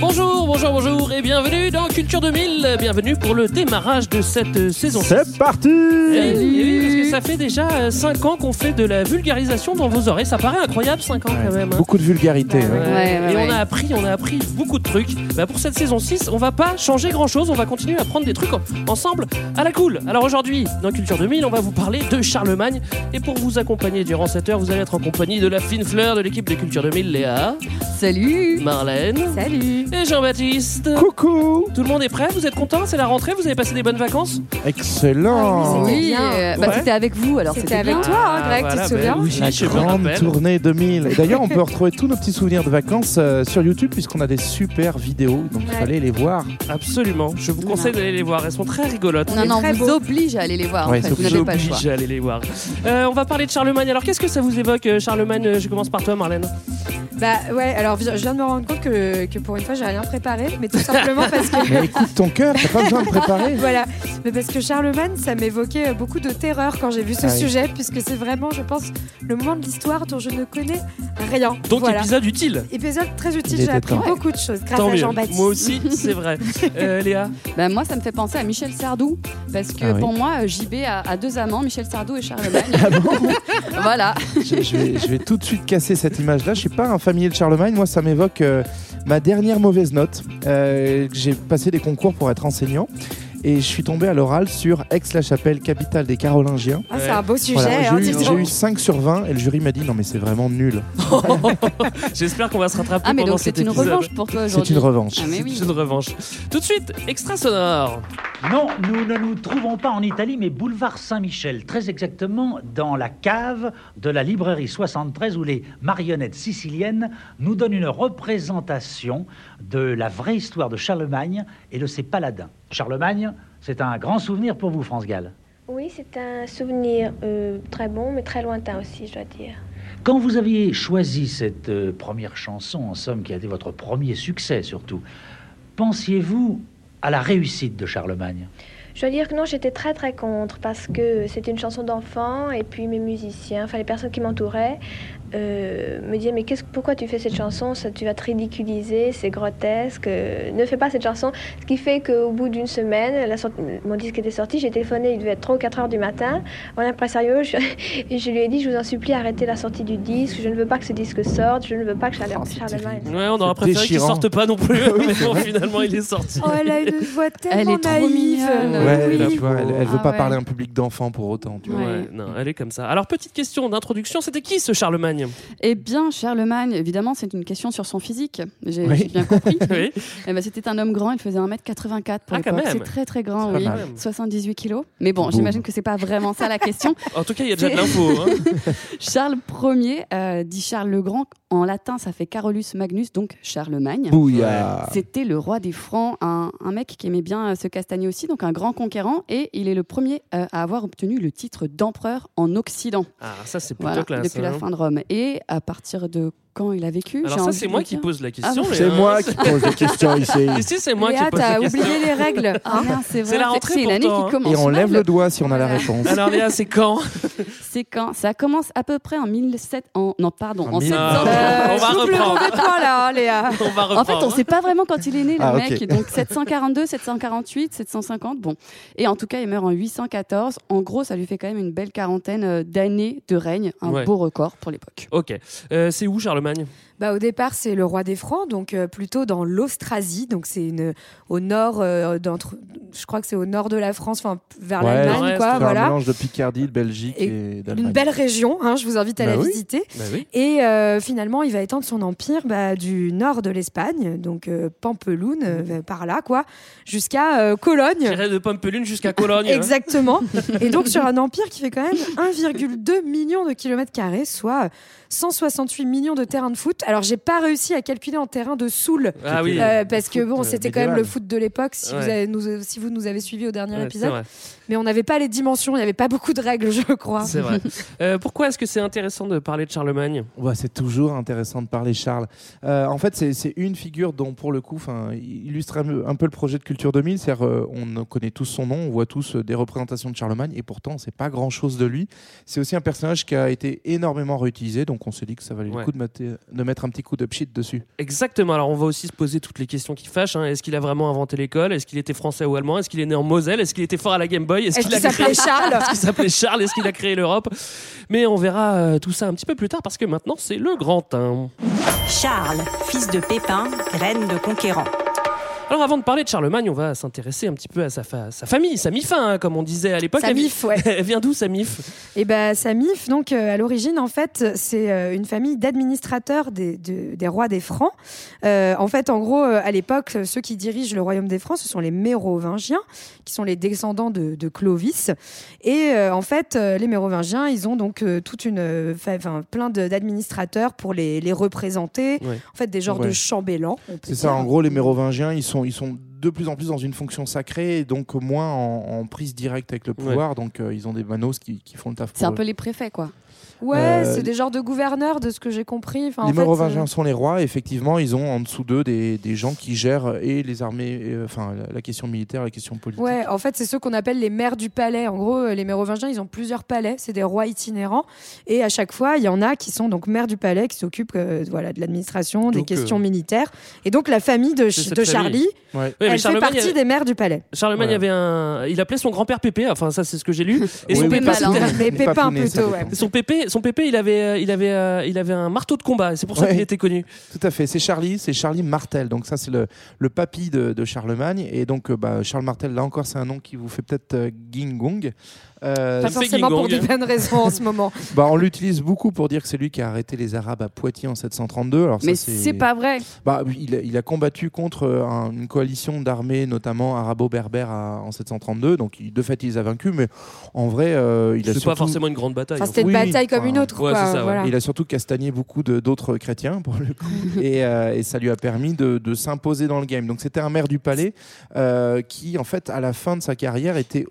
Bonjour, bonjour, bonjour et bienvenue dans Culture 2000. Bienvenue pour le démarrage de cette euh, saison. C'est parti Et oui, et oui, parce que ça fait déjà 5 ans qu'on fait de la vulgarisation dans vos oreilles. Ça paraît incroyable, 5 ans quand même. hein. Beaucoup de vulgarité. Ouais. Ouais, ouais, et ouais. on a appris, on a appris beaucoup de trucs. Bah, pour cette saison 6, on va pas changer grand chose, on va continuer à prendre des trucs en- ensemble à la cool. Alors aujourd'hui, dans Culture 2000, on va vous parler de Charlemagne. Et pour vous accompagner durant cette heure, vous allez être en compagnie de la fine fleur de l'équipe de Culture 2000, Léa, Salut Marlène Salut et Jean-Baptiste. Coucou Tout le monde est prêt Vous êtes content C'est la rentrée Vous avez passé des bonnes vacances Excellent Oui, bien. euh, bah, Ouais. c'était avec vous, alors C'était c'était avec bien. toi, hein, Ah, Greg, voilà, tu te ben souviens oui, La je me grande rappelle. tournée 2000. Et d'ailleurs, on peut retrouver tous nos petits souvenirs de vacances euh, sur YouTube puisqu'on a des super vidéos. Donc il Ouais. fallait les voir. Absolument. Je vous conseille d'aller les voir. Elles sont très rigolotes. Non, non, très vous beau. oblige à aller les voir, Ouais, en fait. c'est Vous n'avez pas le choix. J'oblige à aller les voir. Euh, on va parler de Charlemagne. Alors, qu'est-ce que ça vous évoque, euh, Charlemagne? Euh, Je commence par toi, Marlène. Bah ouais, alors je viens de me rendre compte que, que pour une fois j'ai rien préparé, mais tout simplement parce que Mais écoute ton cœur, t'as pas besoin de préparer. voilà, mais parce que Charlemagne, ça m'évoquait beaucoup de terreur quand j'ai vu ce Ah oui. sujet, puisque c'est vraiment, je pense, le moment de l'histoire dont je ne connais rien. Donc, voilà. épisode utile. Épisode très utile, Il j'ai appris temps. beaucoup de choses grâce Tant à. Jean-Baptiste. Moi aussi, c'est vrai. Euh, Léa Bah, moi, ça me fait penser à Michel Sardou, parce que Ah oui. pour moi, euh, JB a, a deux amants, Michel Sardou et Charlemagne. Ah bon voilà. je, je vais, je vais tout de suite casser cette image-là. Je suis pas un familier de Charlemagne. Moi, ça m'évoque euh, ma dernière mauvaise note. Euh, J'ai passé des concours pour être enseignant. Et je suis tombé à l'oral sur Aix-la-Chapelle, capitale des Carolingiens. Ah, c'est un beau sujet, Voilà, hein, j'ai eu, j'ai donc. eu 5 sur 20 et le jury m'a dit non mais c'est vraiment nul. J'espère qu'on va se rattraper Ah, mais pendant donc c'est une épisode. revanche pour toi C'est aujourd'hui. une revanche. Ah, mais oui. C'est une revanche. Tout de suite, extra sonore. Non, nous ne nous trouvons pas en Italie, mais boulevard Saint-Michel, très exactement dans la cave de la librairie 73 où les marionnettes siciliennes nous donnent une représentation de la vraie histoire de Charlemagne et de ses paladins. Charlemagne, c'est un grand souvenir pour vous, France Gall. Oui, c'est un souvenir euh, très bon, mais très lointain aussi, je dois dire. Quand vous aviez choisi cette euh, première chanson, en somme, qui a été votre premier succès surtout, pensiez-vous à la réussite de Charlemagne? Je dois dire que non, j'étais très très contre parce que c'était une chanson d'enfant et puis mes musiciens, enfin les personnes qui m'entouraient, euh, me disaient mais qu'est-ce, pourquoi tu fais cette chanson? Ça, Tu vas te ridiculiser, c'est grotesque, euh, ne fais pas cette chanson. Ce qui fait qu'au bout d'une semaine, la sorti- mon disque était sorti, j'ai téléphoné, il devait être 3 ou 4 heures du matin, au impresario, je, et je lui ai dit je vous en supplie arrêtez la sortie du disque, je ne veux pas que ce disque sorte, je ne veux pas que Charle- Oh, Charlemagne... Ouais, on aurait préféré qu'il sorte pas non plus. Oui, mais bon, finalement, il est sorti. Oh, elle a une voix Elle tellement est trop naïve. mignonne. Ouais, Oui. là, tu vois, elle, elle veut Ah pas ouais. parler à un public d'enfants pour autant. Tu vois. Ouais, non, elle est comme ça. Alors, petite question d'introduction, c'était qui ce Charlemagne? Eh bien, Charlemagne, évidemment, c'est une question sur son physique. J'ai Oui. bien compris. Oui. Eh ben, C'était un homme grand, il faisait 1m84 pour Ah, quand l'époque. même. C'est très très grand, oui. mal. 78 kilos. Mais bon, j'imagine que c'est pas vraiment ça la question. En tout cas, il y a déjà de l'info. hein. Charles Ier euh, dit Charles le Grand. En latin, ça fait Carolus Magnus, donc Charlemagne. Bouillard. C'était le roi des Francs, un, un mec qui aimait bien euh, se castagner aussi, donc un grand conquérant, et il est le premier euh, à avoir obtenu le titre d'empereur en Occident. Ah, ça, c'est plutôt Voilà, classe. depuis la hein. fin de Rome. Et à partir de quand il a vécu Alors, ça, c'est moi qui pose la question. C'est moi qui pose des questions ici. Ici, c'est moi Léa, qui pose t'as la question. oublié les règles. Ah c'est vrai. C'est la rentrée C'est une année pourtant, qui hein. commence. Et on lève le doigt si on a la réponse. Alors, Léa, c'est quand? C'est quand? Ça commence à peu près en 1700. En... Non, pardon, En en mille- 700. Ah, on va reprendre. là, hein, Léa. On va En fait, reprendre. on sait pas vraiment quand il est né, le Ah, mec. Donc 742, 748, 750. Bon. Et en tout cas, il meurt en 814. En gros, ça lui fait quand même une belle quarantaine euh, d'années de règne. Un Ouais. beau record pour l'époque. Ok. Euh, c'est où Charlemagne Bah, au départ, c'est le roi des Francs, donc euh, plutôt dans l'Austrasie. Donc, c'est une, au nord, euh, d'entre- je crois que c'est au nord de la France, enfin, vers Ouais, l'Allemagne, quoi. C'est un Voilà. mélange de Picardie, de Belgique Et et, d'Allemagne. Une belle région, hein, je vous invite à Bah la oui. visiter. Bah oui. Et euh, finalement, il va étendre son empire bah, du nord de l'Espagne, donc euh, Pampelune, euh, par là, quoi, jusqu'à euh, Cologne. J'irai de Pampelune jusqu'à Cologne. hein. Exactement. Et donc sur un empire qui fait quand même 1,2 million de kilomètres carrés, soit 168 millions de terrains de foot. Alors, j'ai pas réussi à calculer en terrain de Soul. Ah oui. Euh, parce que bon, euh, c'était quand même le foot de l'époque, si, Ouais. vous avez- nous- si vous nous avez suivis au dernier Ouais, épisode. Mais on n'avait pas les dimensions, il n'y avait pas beaucoup de règles, je crois. C'est vrai. Euh, pourquoi est-ce que c'est intéressant de parler de Charlemagne? Ouais, c'est toujours intéressant de parler Charles. Euh, en fait, c'est une figure dont, pour le coup, illustre un peu, un peu le projet de Culture 2000. C'est-à-dire, euh, on connaît tous son nom, on voit tous euh, des représentations de Charlemagne, et pourtant, c'est pas grand-chose de lui. C'est aussi un personnage qui a été énormément réutilisé, donc on s'est dit que ça valait Ouais. le coup de, mater- de mettre un petit coup de pchit dessus. Exactement. Alors, on va aussi se poser toutes les questions qui fâchent. hein. Est-ce qu'il a vraiment inventé l'école? Est-ce qu'il était français ou allemand? Est-ce qu'il est né en Moselle? Est-ce qu'il était fort à la Game Boy? Est-ce a qu'il créé- s'appelait Charles Est-ce qu'il s'appelait Charles Est-ce qu'il a créé l'Europe? Mais on verra euh, tout ça un petit peu plus tard parce que maintenant, c'est le grand 1. Charles, fils de Pépin, reine de conquérant. Alors, avant de parler de Charlemagne, on va s'intéresser un petit peu à sa, fa- sa famille, sa MIF, hein, comme on disait à l'époque. Sa MIF, ouais. Elle vient d'où, sa MIF? Et ben sa MIF, donc euh, à l'origine, en fait, c'est euh, une famille d'administrateurs des, de- des rois des Francs. Euh, en fait, en gros, euh, à l'époque, ceux qui dirigent le royaume des Francs, ce sont les Mérovingiens, qui sont les descendants de, de Clovis. Et euh, en fait, euh, les Mérovingiens, ils ont donc euh, toute une, enfin, plein d'administrateurs pour les, les représenter. Ouais. En fait, des genres Ouais. de chambellans. C'est ça, en gros, les Mérovingiens, ils sont, ils sont de plus en plus dans une fonction sacrée et donc moins en, en prise directe avec le pouvoir. Donc, euh, ils ont des manos qui, qui font le taf C'est un eux. peu les préfets, quoi. Ouais, Euh, c'est des genres de gouverneurs, de ce que j'ai compris. Enfin, en les fait, Mérovingiens euh, sont les rois. Effectivement, ils ont en dessous d'eux des, des gens qui gèrent et les armées, et, euh, enfin la, la question militaire, la question politique. Ouais, en fait, c'est ceux qu'on appelle les maires du palais. En gros, les Mérovingiens, ils ont plusieurs palais. C'est des rois itinérants. Et à chaque fois, il y en a qui sont donc maires du palais, qui s'occupent euh, voilà, de l'administration, des questions euh, militaires. Et donc, la famille de, famille. Charlie, Ouais. Elle fait partie des maires du palais. Charlemagne Voilà. avait un. Il appelait son grand-père Pépé, enfin, ça, c'est ce que j'ai lu. Et Oui, son oui, Pépé, malin. Mais Pépin plutôt. Son pépé, son pépé, il avait, euh, il avait, euh, il avait un marteau de combat. C'est pour ça Ouais. qu'il était connu. Tout à fait, c'est Charlie, c'est Charlie Martel. Donc ça, c'est le, le papy de, de Charlemagne. Et donc, euh, bah, Charles Martel, là encore, c'est un nom qui vous fait peut-être ging-gong. Euh, Pas forcément pour des bonnes raisons en ce moment. bah, on l'utilise beaucoup pour dire que c'est lui qui a arrêté les Arabes à Poitiers en 732. Alors, ça, Mais c'est pas vrai. Bah, il, a, il a combattu contre euh, un- une coalition d'armées, notamment arabo-berbères en 732. Donc, il- de fait, il les a vacus. Mais en vrai, euh, il a C'est surtout... pas forcément une grande bataille. Enfin, hein. c'était une Oui, bataille comme enfin, une autre. ouais, quoi, c'est ça, ouais. voilà. Il a surtout castagné beaucoup d'autres chrétiens, pour le coup. et, euh, et ça lui a permis de, de s'imposer dans le game. Donc c'était un maire du palais euh, qui, en fait, à la fin de sa carrière, était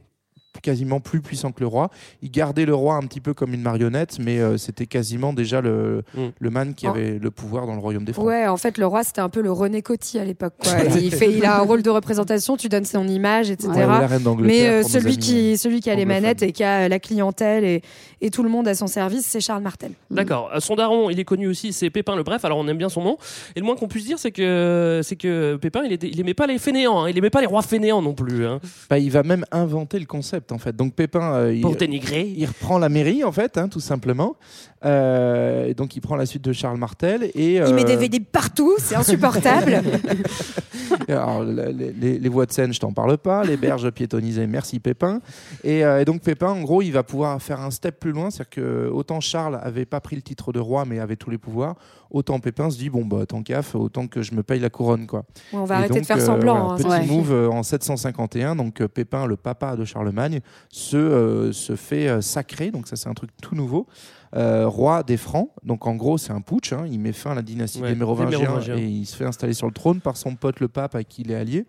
quasiment plus puissant que le roi. Il gardait le roi un petit peu comme une marionnette, mais euh, c'était quasiment déjà le, Mm. le man qui Oh. avait le pouvoir dans le royaume des Francs. Ouais, en fait, le roi, c'était un peu le René Coty à l'époque. il, fait, il a un rôle de représentation, tu donnes son image, etc. Ouais, ou la reine d'Angleterre Mais euh, celui, qui, celui qui a les manettes et qui a la clientèle et, et tout le monde à son service, c'est Charles Martel. D'accord. Euh, Son daron, il est connu aussi, c'est Pépin le Bref. Alors on aime bien son nom. Et le moins qu'on puisse dire, c'est que c'est que Pépin, il, était, il aimait pas les fainéants. hein. Il aimait pas les rois fainéants non plus. hein. Bah, il va même inventer le concept, en fait. Donc Pépin, euh, il, Pour dénigrer. il reprend la mairie, en fait, hein, tout simplement. Euh, donc il prend la suite de Charles Martel. Et, Il met euh, des VD partout, c'est insupportable. Alors, les, les- les voies de Seine, je t'en parle pas. Les berges piétonnisées, merci Pépin. Et, euh, et donc Pépin, en gros, il va pouvoir faire un step plus loin, c'est-à-dire que autant Charles avait pas pris le titre de roi, mais avait tous les pouvoirs, autant Pépin se dit bon bah tant qu'à, faut autant que je me paye la couronne quoi. Ouais, on va Et arrêter de donc, faire euh, semblant. voilà, hein, petit move euh, en 751, donc euh, Pépin, le papa de Charlemagne, se, se fait sacrer, donc ça c'est un truc tout nouveau. Euh, roi des Francs, donc en gros c'est un putsch, hein, il met fin à la dynastie Ouais, des Mérovingiens, des Mérovingiens. et il se fait installer sur le trône par son pote le pape avec qui il est allié.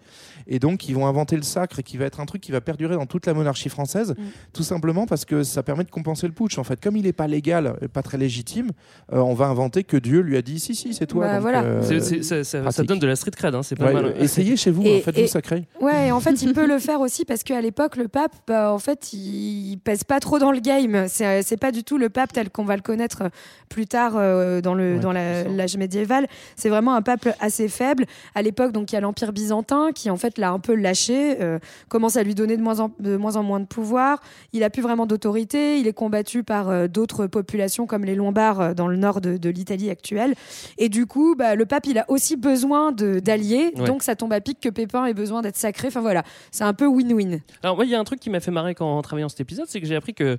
Et donc ils vont inventer le sacre et qui va être un truc qui va perdurer dans toute la monarchie française, Mm. tout simplement parce que ça permet de compenser le putsch. En fait, comme il n'est pas légal, et pas très légitime, euh, on va inventer que Dieu lui a dit si si c'est toi. Bah, donc, voilà. euh, ça, ça- ça pratique. donne de la street cred. hein. C'est pas Ouais, mal. euh, essayez chez vous, hein, faites-vous sacrer. Ouais, et en fait, il peut le faire aussi parce qu'à l'époque, le pape, bah, en fait, il pèse pas trop dans le game. C'est c'est pas du tout le pape tel qu'on va le connaître plus tard euh, dans le Ouais, dans l'âge médiéval. C'est vraiment un peuple assez faible. À l'époque, donc il y a l'Empire byzantin qui en fait l'a un peu lâché, euh, commence à lui donner de moins en de moins en moins de pouvoir. Il a plus vraiment d'autorité. Il est combattu par euh, d'autres populations comme les Lombards euh, dans le nord de, de l'Italie actuelle. Et du coup, bah, le pape, il a aussi besoin d'alliés. Ouais. Donc ça tombe à pic que Pépin ait besoin d'être sacré. Enfin voilà, c'est un peu win-win. Alors moi, il y a un truc qui m'a fait marrer quand en travaillant cet épisode, c'est que j'ai appris que,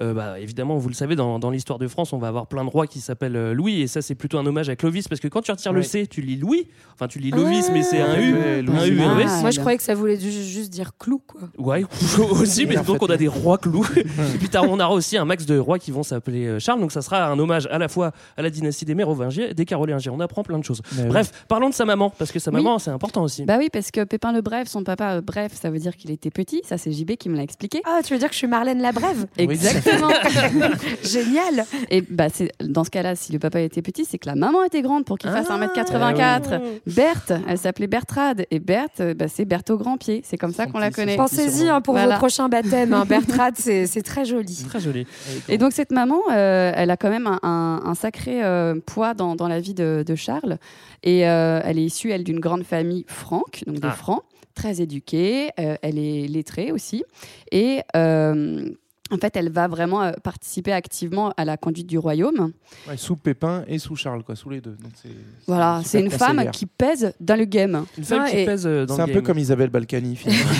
euh, bah, évidemment, vous le savez, dans, dans l'histoire de France, on va avoir plein de rois qui s'appellent euh, Louis, et ça c'est plutôt un hommage à Clovis, parce que quand tu retires le. C, tu lis Louis, enfin tu lis Lovis, mais c'est un U, Ouais, un. U, un V. Ah, Moi, je croyais que ça voulait ju- juste dire clou, quoi. Ouais, aussi, mais donc on a des rois clous. et puis t'as- on aura aussi un max de rois qui vont s'appeler euh, Charles, donc ça sera un hommage à la fois à la dynastie des Mérovingiens et des Carolingiens. On apprend plein de choses. Mais oui. Bref, parlons de sa maman, parce que sa Oui. maman c'est important aussi. Bah oui, parce que Pépin le Bref, son papa, euh, bref, ça veut dire qu'il était petit. Ça, c'est JB qui me l'a expliqué. Ah, tu veux dire que je suis Marlène la Brève? Exactement. Génial Et bah, c'est dans ce cas-là, si le papa était petit, c'est que la maman était grande pour qu'il fasse Ah, 1m84. Berthe, elle s'appelait Bertrade. Et Berthe, euh, bah, c'est Berthe au grand pied. C'est comme ça qu'on la connaît. Pensez-y hein, pour Voilà. vos prochains baptêmes. hein. Bertrade, c'est très joli. Très joli. Et donc cette maman, euh, elle a quand même un, un- un sacré euh, poids dans, dans la vie de, de Charles. Et euh, elle est issue, elle, d'une grande famille franque, donc des Ah. francs, très éduquée. Euh, elle est lettrée aussi. Et euh, en fait, elle va vraiment euh, participer activement à la conduite du royaume. Ouais, sous Pépin et sous Charles, quoi, sous les deux. Donc c'est- Voilà, c'est c'est une femme qui pèse dans le game. Une femme Non, qui pèse euh, dans C'est le un peu game. comme Isabelle Balkany, finalement.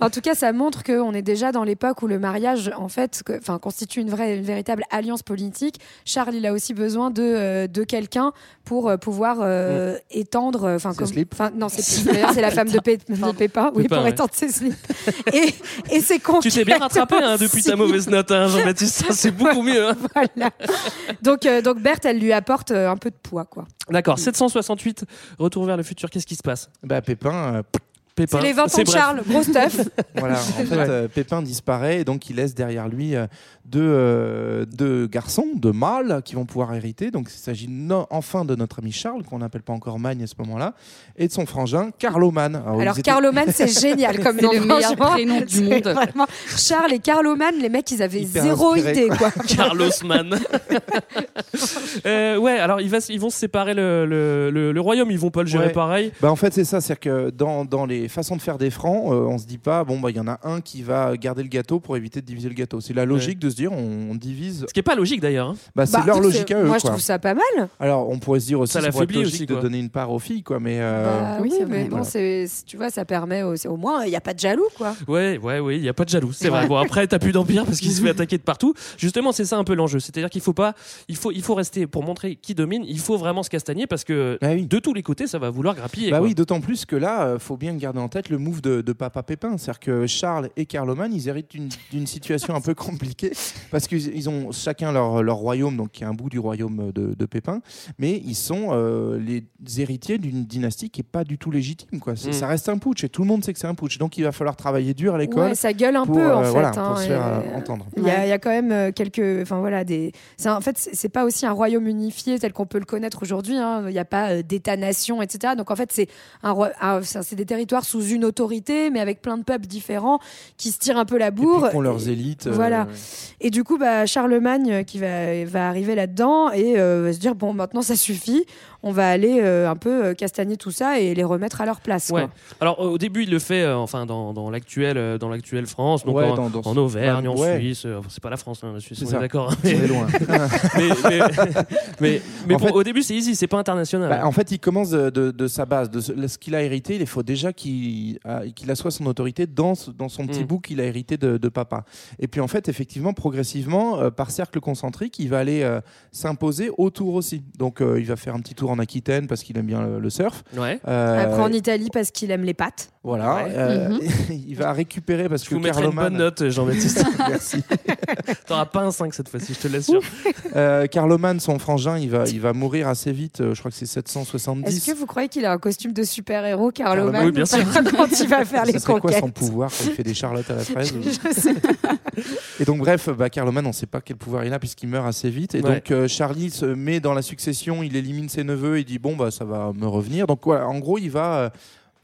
En tout cas, ça montre qu'on est déjà dans l'époque où le mariage, en fait, enfin, constitue une vraie, une véritable alliance politique. Charles, il a aussi besoin de, euh, de quelqu'un pour euh, pouvoir euh, étendre, enfin, Ses comme, non, c'est c'est la femme de, Pé- de Pépin, oui, pour ouais. étendre ses slips. Et, et ses conquêtes. Tu t'es bien rattrapé hein, depuis ta aussi. mauvaise note, hein, Jean-Baptiste. Ça, C'est beaucoup mieux. hein. Voilà. Donc, euh, donc Berthe, elle lui apporte euh, un peu de poids, quoi. D'accord, 768, retour vers le futur. Qu'est-ce qui se passe? Bah, Pépin, euh, Pépin. C'est les 20 ans de bref. Charles, gros stuff. voilà, en fait, Ouais. euh, Pépin disparaît et donc il laisse derrière lui euh, deux, euh, deux garçons, deux mâles qui vont pouvoir hériter. Donc il s'agit no- enfin de notre ami Charles, qu'on n'appelle pas encore Magne à ce moment-là, et de son frangin Carloman. Alors, ils étaient- Carloman, c'est génial comme C'est nom. le meilleur prénom du C'est monde. vraiment- Charles et Carloman, les mecs, ils avaient Hyper zéro idée, quoi. Carlos Mann. Euh, ouais, alors va, ils vont se séparer le, le, le- le royaume, ils vont pas le gérer Ouais. pareil. Bah en fait c'est ça, c'est que dans, dans les façons de faire des francs, euh, on se dit pas bon bah il y en a un qui va garder le gâteau pour éviter de diviser le gâteau. C'est la logique de se dire on, on divise. Ce qui est pas logique d'ailleurs. hein. Bah c'est Bah, leur logique à eux Moi, je quoi. trouve ça pas mal. Alors on pourrait se dire aussi Ça ça pourrait être l'affaiblit logique aussi, de quoi. donner une part aux filles quoi, mais euh, Bah oui, oui, c'est mais bon, Voilà. c'est, c'est- tu vois, ça permet au moins, il n'y a pas de jaloux, quoi. Ouais, ouais, ouais, il y a pas de jaloux, c'est vrai. Bon après t'as plus d'empire parce qu'il se fait attaquer de partout. Justement, c'est ça un peu l'enjeu, c'est-à-dire qu'il faut pas, il faut, il faut rester pour montrer qui domine. Il faut vraiment se castagner parce que Ah oui. de tous les côtés ça va vouloir grappiller. Bah quoi. oui, d'autant plus que là, euh, faut bien garder en tête le move de, de Papa Pépin. C'est-à-dire que Charles et Carloman, ils héritent d'une- situation un peu compliquée parce qu'ils ils ont chacun leur, leur royaume, donc qui est un bout du royaume de, de Pépin, mais ils sont euh, les héritiers d'une dynastie qui est pas du tout légitime. Quoi. Mm. Ça reste un putsch et tout le monde sait que c'est un putsch. Donc il va falloir travailler dur à l'école. Ouais, ça gueule un pour, peu, en euh, fait. voilà, hein, pour se faire euh, euh, entendre. Il y, a, il y a quand même quelques, enfin voilà, des. en fait, c'est pas aussi un royaume unifié tel qu'on peut le connaître aujourd'hui. hein. Il n'y a pas d'État-nation, etc. Donc en fait, c'est un, des territoires sous une autorité, mais avec plein de peuples différents qui se tirent un peu la bourre. qui leurs élites. euh, Voilà. Et du coup, bah, Charlemagne euh, qui va, va arriver là-dedans et euh, va se dire bon, maintenant ça suffit. On va aller euh, un peu euh, castagner tout ça et les remettre à leur place. Ouais. quoi. Alors au début il le fait, euh, enfin dans, dans l'actuelle, dans l'actuelle France, donc Ouais, en, dans- dans- en Auvergne, bah, en ouais. Suisse. euh, c'est pas la France, hein, la Suisse, C'est on ça. est d'accord. hein, On mais est loin. mais, mais, mais- mais En pour- fait- au début c'est easy, c'est pas international. Bah, en fait, il commence de, de- de sa base, de ce, ce qu'il a hérité. Il faut déjà qu'il a- qu'il assoie son autorité dans, dans son petit Mm. bout qu'il a hérité de, de papa. Et puis, en fait, effectivement, progressivement, euh, par cercle concentrique, il va aller euh, s'imposer autour aussi. Donc, euh, il va faire un petit tour en Aquitaine parce qu'il aime bien le, le surf. Ouais. Euh, Après en Italie parce qu'il aime les pâtes. Voilà. Ouais. Euh, Mhm. il va récupérer parce Je que vous mettrai une Carloman. bonne note, Jean-Baptiste. Merci. T'auras pas un 5 cette fois-ci, je te l'assure. Euh, Carloman, son frangin, il va, il va mourir assez vite. je crois que c'est 770. Est-ce que vous croyez qu'il a un costume de super-héros, Carloman Oui, bien sûr. Quand il va faire les serait quoi conquêtes son pouvoir quand il fait des charlottes à la fraise ou- Je sais pas. Et donc bref, bah, Carloman, on ne sait pas quel pouvoir il a puisqu'il meurt assez vite. Et Ouais. donc euh, Charlie se met dans la succession, il élimine ses neveux, il dit bon bah ça va me revenir. Donc voilà, en gros il va euh,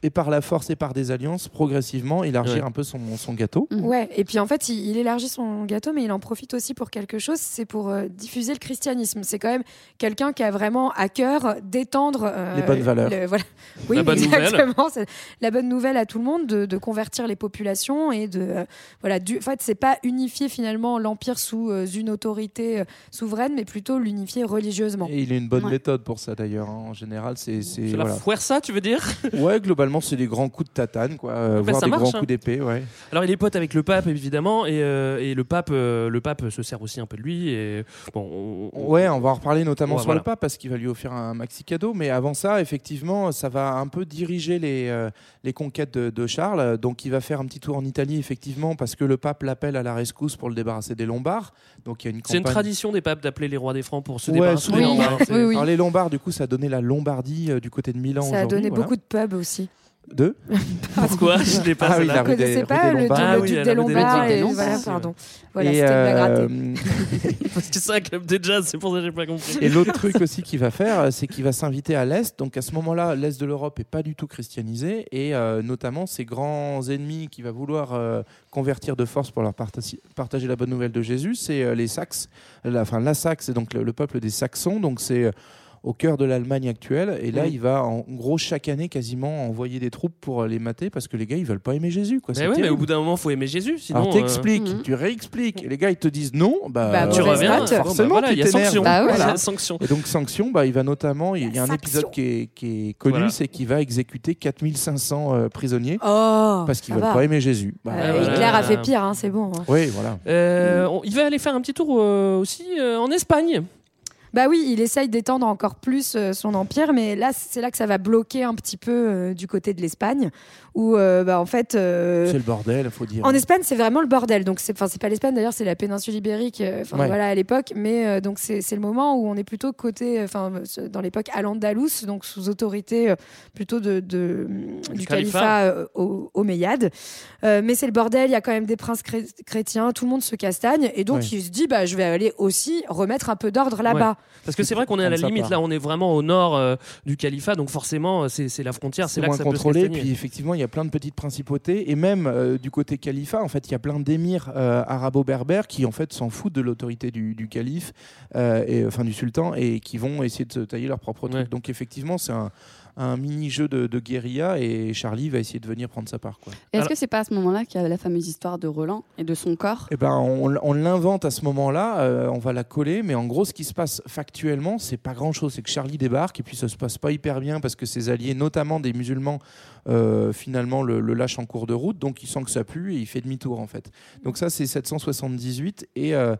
et par la force et par des alliances progressivement élargir Ouais. un peu son, son gâteau. Ouais, et puis en fait, il, il élargit son gâteau, mais il en profite aussi pour quelque chose, c'est pour euh, diffuser le christianisme. C'est quand même quelqu'un qui a vraiment à cœur d'étendre euh, Les bonnes valeurs. le- voilà. Oui, La bonne nouvelle. exactement. C'est la bonne nouvelle à tout le monde de, de convertir les populations et de euh, voilà. Du, en fait, c'est pas unifier finalement l'empire sous euh, une autorité euh, souveraine, mais plutôt l'unifier religieusement. Et il a une bonne Ouais. méthode pour ça d'ailleurs. hein. En général, c'est c'est C'est la voilà. fuerza, tu veux dire? Ouais, globalement finalement, c'est des grands coups de tatane, quoi, euh, Bah, voire des marche, grands hein. coups d'épée, ouais. Alors il est pote avec le pape évidemment et, euh, et le pape euh, le pape se sert aussi un peu de lui et bon on- on- Ouais, on va en reparler notamment Ouais, sur voilà. le pape parce qu'il va lui offrir un maxi cadeau. Mais avant ça, effectivement, ça va un peu diriger les, euh, les conquêtes de, de Charles. Donc il va faire un petit tour en Italie, effectivement, parce que le pape l'appelle à la rescousse pour le débarrasser des Lombards. Donc il y a une c'est une tradition des papes d'appeler les rois des francs pour se Ouais, débarrasser des. Lombards. Alors les Lombards, du coup, ça a donné la Lombardie euh, du côté de Milan Ça a donné voilà. beaucoup de pubs aussi. De Pourquoi Je l'ai pas Ah oui, la rue des, rue pas des le, Lombards. Ah oui, duc des Lombards Lombards. et voilà, pardon. Voilà, c'était euh, Parce que c'est un club de jazz, c'est pour ça que j'ai pas compris. Et l'autre truc aussi qu'il va faire, c'est qu'il va s'inviter à l'Est. Donc à ce moment-là, l'Est de l'Europe est pas du tout christianisé. Et euh, notamment, ses grands ennemis qui va vouloir euh, convertir de force pour leur partager, partager la bonne nouvelle de Jésus, c'est euh, les Saxes. La, enfin, la Saxe, c'est donc le, le peuple des Saxons. Donc c'est euh, au cœur de l'Allemagne actuelle. Et là, Oui. il va en gros chaque année quasiment envoyer des troupes pour euh, les mater parce que les gars, ils veulent pas aimer Jésus. Quoi. Mais C'est ouais, mais au bout d'un moment, faut aimer Jésus. Sinon, Alors euh, t'expliques, Mhm. tu réexpliques, et les gars ils te disent non, bah, Bah, tu mauvaise reviens. bah, forcément voilà, tu il y a sanction. Bah ouais. Voilà. sanction. Et donc sanction, bah, il va notamment, il y a un épisode qui est, qui est connu, Voilà. c'est qu'il va exécuter 4500 euh, prisonniers Oh, parce qu'ils veulent va. pas aimer Jésus. Bah, Euh, voilà. Hitler a fait pire, hein, c'est bon. hein. Oui, voilà. Euh, on- il va aller faire un petit tour euh, aussi euh, en Espagne. Bah oui, il essaye d'étendre encore plus euh, son empire, mais là, c'est là que ça va bloquer un petit peu euh, du côté de l'Espagne, où euh, bah, en fait. euh, C'est le bordel, faut dire. En Espagne, c'est vraiment le bordel. Donc, c'est, enfin, c'est pas l'Espagne d'ailleurs, c'est la péninsule ibérique. euh, Enfin, Ouais. voilà, à l'époque. Mais euh, donc, c'est, c'est le moment où on est plutôt côté, enfin, dans l'époque al-Andalus, donc sous autorité plutôt de, de- du, califat. califat euh, au- omeyyade. Euh, mais c'est le bordel. Il y a quand même des princes chrétiens. Tout le monde se castagne, et donc Ouais. il se dit, bah, je vais aller aussi remettre un peu d'ordre là-bas. Parce que c'est vrai qu'on est à la limite, part. là, on est vraiment au nord euh, du califat, donc forcément, c'est c'est la frontière, c'est là que moins ça peut se contrôlé, puis effectivement, il y a plein de petites principautés, et même euh, du côté califat, en fait, il y a plein d'émirs euh, arabo-berbères qui, en fait, s'en foutent de l'autorité du, du calife, euh, et, enfin du sultan, et qui vont essayer de se tailler leur propre truc. Ouais. Donc, effectivement, c'est un, un mini-jeu de, de guérilla, et Charlie va essayer de venir prendre sa part. Est-ce Alors- que c'est pas à ce moment-là qu'il y a la fameuse histoire de Roland et de son corps? Eh ben, on, on l'invente à ce moment-là, euh, on va la coller, mais en gros, ce qui se passe factuellement, c'est pas grand-chose. C'est que Charlie débarque et puis ça se passe pas hyper bien parce que ses alliés, notamment des musulmans, euh, finalement le, le lâchent en cours de route, donc il sent que ça pue et il fait demi-tour en fait. Donc ça, c'est 778 et euh,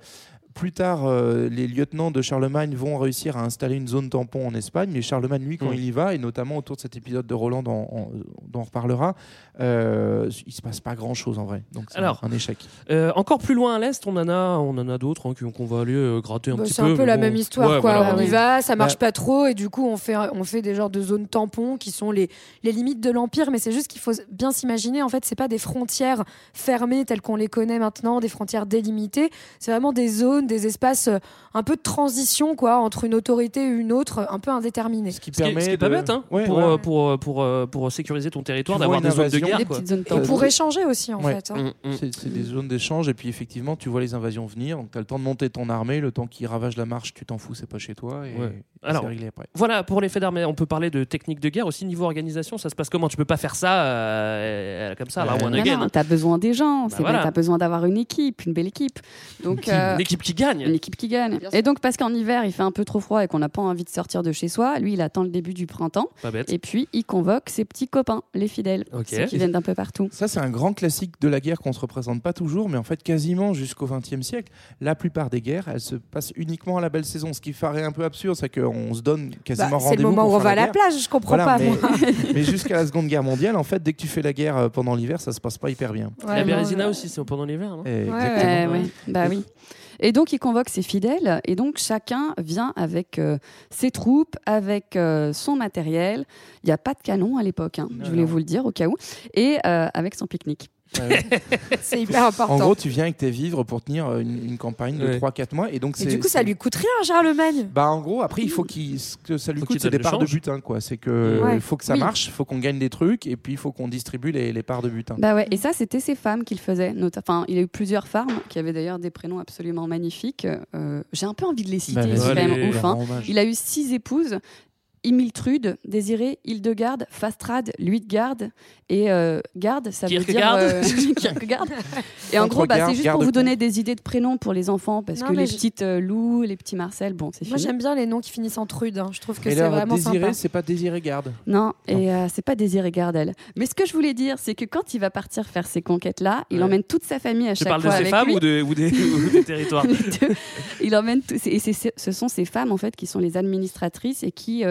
plus tard, euh, les lieutenants de Charlemagne vont réussir à installer une zone tampon en Espagne, mais Charlemagne, lui, quand il y va, et notamment autour de cet épisode de Roland dont, on- dont on reparlera, euh, il se passe pas grand-chose en vrai. Donc c'est Alors, un échec. Euh, encore plus loin à l'est, on en a, on en a d'autres hein, qu'on va aller euh, gratter un Bah, petit c'est peu. un peu la bon. même histoire, Ouais, quoi. voilà. on y va, ça marche Bah- pas trop, et du coup, on fait, on fait des genres de zones tampons qui sont les, les limites de l'empire, mais c'est juste qu'il faut bien s'imaginer. En fait, c'est pas des frontières fermées telles qu'on les connaît maintenant, des frontières délimitées. C'est vraiment des zones, des espaces euh, un peu de transition, quoi, entre une autorité et une autre, un peu indéterminée. Ce qui est- ce qui est pas bête, hein, Ouais, pour, ouais. euh, pour, euh, pour, pour sécuriser ton territoire, d'avoir des zones de invasion, guerre. Des quoi. zones Et pour échanger aussi, en Ouais. fait. hein. Mm, mm. C'est c'est des zones d'échange et puis effectivement tu vois les invasions venir, donc tu as le temps de monter ton armée, le temps qu'ils ravagent la marche, tu t'en fous, c'est pas chez toi et, Ouais. et Alors, c'est réglé après. Voilà, pour les faits d'armes, on peut parler de technique de guerre aussi niveau organisation. Ça se passe comment? Tu peux pas faire ça euh, comme ça, là, one Non, again. non, t'as besoin des gens, Bah c'est voilà. t'as besoin d'avoir une équipe, une belle équipe. Donc, Une euh, équipe qui gagne. une équipe qui gagne. Et donc, parce qu'en hiver, il fait un peu trop froid et qu'on n'a pas envie de sortir de chez soi, lui, il attend le début du printemps. Pas bête. Et puis, il convoque ses petits copains, les fidèles, Ok. ceux qui viennent d'un peu partout. Ça c'est un grand classique de la guerre qu'on se représente pas toujours, mais en fait quasiment jusqu'au XXe siècle, la plupart des guerres elles se passent uniquement à la belle saison. Ce qui paraît un peu absurde, c'est qu'on se donne Bah, quasiment c'est le rendez-vous. moment pour où on faire va à la guerre. plage, je comprends Voilà, pas. mais, moi. mais jusqu'à la Seconde Guerre mondiale, en fait, dès que tu fais la guerre euh, pendant l'hiver, ça se passe pas hyper bien. Ouais, la non, Bérésina ouais. aussi, c'est pendant l'hiver, non? Et Ouais, exactement. Ouais, ouais. ouais. Bah oui. Et donc, il convoque ses fidèles, et donc chacun vient avec euh, ses troupes, avec euh, son matériel. Il n'y a pas de canon à l'époque, hein, je voulais vous le dire au cas où, et euh, avec son pique-nique. Ouais. C'est hyper important. en gros, tu viens avec tes vivres pour tenir euh, une, une campagne de Ouais. 3-4 mois. Et donc, Et du coup, ça lui coûte rien, Charlemagne. Bah en gros après il faut qu'il ce que ça lui Faut coûte qu'il c'est des le parts de butin quoi c'est que Ouais. faut que ça Oui. marche il faut qu'on gagne des trucs et puis il faut qu'on distribue les, les parts de butin Bah ouais, et ça, c'était ses femmes qui le faisaient. Nota- Enfin, il a eu plusieurs femmes qui avaient d'ailleurs des prénoms absolument magnifiques. Euh, J'ai un peu envie de les citer, Bah, c'est quand même ouf. hein. Il a eu six épouses. Himiltrude, Désiré, Hildegarde, Fastrade, Luitgarde et euh, Garde, ça veut dire Kierkegaard. euh, Kierkegaard. Et en gros, bah, c'est juste pour garde- vous donner des idées de prénoms pour les enfants parce Non, que les je- petites euh, Lou, les petits Marcel, bon, c'est Moi, j'aime bien les noms qui finissent en trude. hein. Je trouve que c'est là, vraiment Désiré, sympa. c'est pas Désiré Garde. Non, et euh, c'est pas Désiré Gardel. Mais ce que je voulais dire, c'est que quand il va partir faire ces conquêtes-là, il Ouais. emmène toute sa famille à Tu chaque parles de fois ces avec femmes ou, de, ou des, ou des territoires? Il emmène et c'est- ce sont ces femmes en fait qui sont les administratrices et qui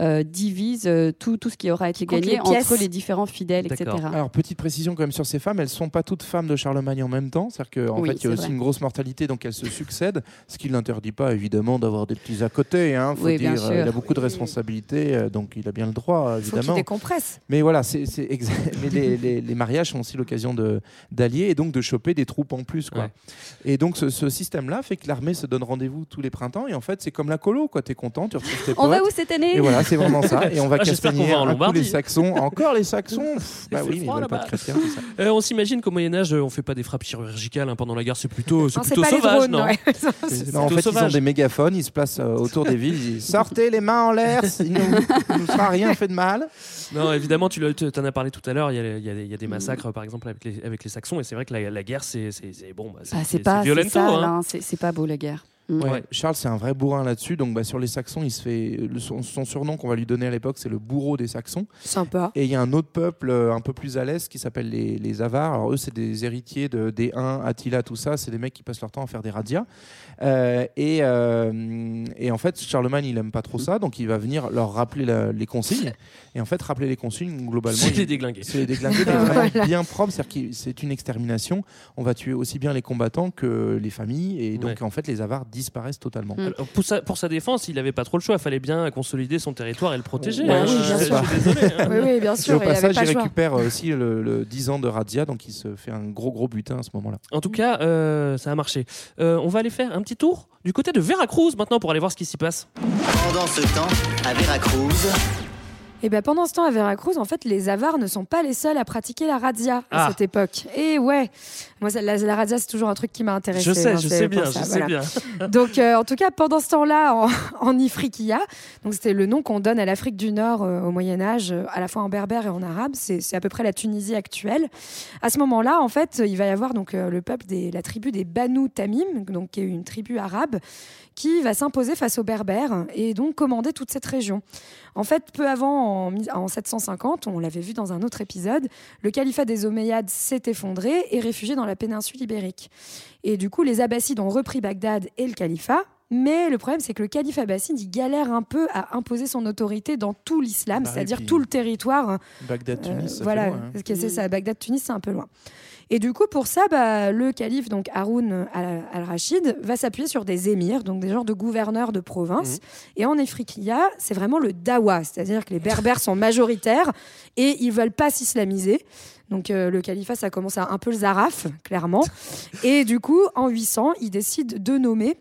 euh, euh, divisent euh, tout, tout ce qui aura été gagné les entre les différents fidèles, etc. Alors, petite précision quand même sur ces femmes, elles sont pas toutes femmes de Charlemagne en même temps. C'est-à-dire qu'en Oui, fait, il y a aussi vrai. une grosse mortalité, donc elles se succèdent. Ce qui ne l'interdit pas, évidemment, d'avoir des petits à côté. Hein, faut Oui, bien dire, sûr. il a beaucoup de responsabilités, euh, donc il a bien le droit, Il faut évidemment. décompresse. Mais voilà, c'est Mais les, les- les mariages sont aussi l'occasion de- d'allier et donc de choper des troupes en plus. Quoi. Ouais. Et donc ce, ce système-là fait que l'armée se donne rendez-vous tous les printemps et en fait c'est comme la colo, quoi. T'es content, tu retrouves tes On va où cette année? Voilà, c'est vraiment ça. Et on va Ah, castagner va en un coup les Saxons. Encore les Saxons Bah oui, mais ils pas de chrétiens, ça. Euh, On s'imagine qu'au Moyen-Âge, on fait pas des frappes chirurgicales hein, pendant la guerre, c'est plutôt, c'est Non, sauvage, drones. non ouais. C'est Non, en fait, ils ont des mégaphones, ils se placent euh, autour des villes, ils disent Sortez les mains en l'air, il ne ne sera rien fait de mal. Non, évidemment, tu en as parlé tout à l'heure. Il y a, y des- il y a des massacres, par exemple, avec les, avec les Saxons. Et c'est vrai que la, la guerre, c'est bon, bah, c'est Ah, c'est- c'est pas c'est c'est violento. sale, hein. hein, c'est pas beau la guerre. Mm. Ouais, Ouais. Charles, c'est un vrai bourrin là-dessus. Donc, bah, sur les Saxons, il se fait le- son, son surnom qu'on va lui donner à l'époque, c'est le bourreau des Saxons. Sympa. Et il y a un autre peuple euh, un peu plus à l'est qui s'appelle les, les Avars. Alors eux, c'est des héritiers de, des Huns, Attila, tout ça. C'est des mecs qui passent leur temps à faire des radias. Euh, et, euh, et en fait, Charlemagne, il aime pas trop ça, donc il va venir leur rappeler la- les consignes. Et en fait, rappeler les consignes, globalement, C'est les déglingués. c'est les mais vraiment bien propre. C'est-à-dire que c'est une extermination. On va tuer aussi bien les combattants que les familles. Et donc, Ouais. en fait, les Avars disparaissent totalement. Mm. Alors, pour, sa, pour sa défense, il avait pas trop le choix. Il fallait bien consolider son territoire et le protéger. Ouais, hein. oui, bien je, sûr. je suis désolé. hein. Oui, oui, bien Et sûr. au il avait passage, pas il récupère aussi le, le 10 ans de Radia, donc il se fait un gros gros butin à ce moment-là. En tout cas, euh, ça a marché. Euh, on va aller faire un petit tour du côté de Veracruz maintenant pour aller voir ce qui s'y passe. Pendant ce temps, à Veracruz, Et ben pendant ce temps à Veracruz, en fait, les Avars ne sont pas les seuls à pratiquer la radia à Ah. cette époque. Et ouais, moi la, la radia c'est toujours un truc qui m'a intéressé. Je sais, hein, je sais bien, ça, je sais bien. Donc, euh, en tout cas, pendant ce temps-là, en, en Ifriqiya, donc c'était le nom qu'on donne à l'Afrique du Nord euh, au Moyen Âge, euh, à la fois en berbère et en arabe. C'est à peu près la Tunisie actuelle. À ce moment-là, en fait, il va y avoir donc le peuple des, la tribu des Banu Tamim, donc qui est une tribu arabe, qui va s'imposer face aux Berbères et donc commander toute cette région. En fait, peu avant, en, mi- en 750, on l'avait vu dans un autre épisode, le califat des Omeyyades s'est effondré et réfugié dans la péninsule ibérique. Et du coup, les Abbassides ont repris Bagdad et le califat. Mais le problème, c'est que le calife abbasside, il galère un peu à imposer son autorité dans tout l'islam, Bah, c'est-à-dire tout le territoire. Bagdad, Euh, voilà, hein. c'est ça, Bagdad, Tunis, c'est un peu loin. Et du coup, pour ça, bah, le calife, donc Haroun al- al-Rachid, va s'appuyer sur des émirs, donc des genres de gouverneurs de province. Et en Ifriqiya, c'est vraiment le dawa, c'est-à-dire que les berbères sont majoritaires et ils veulent pas s'islamiser. Donc euh, le califat, ça commence à un peu le zaraf, clairement. Et du coup, en 800, il décide de nommer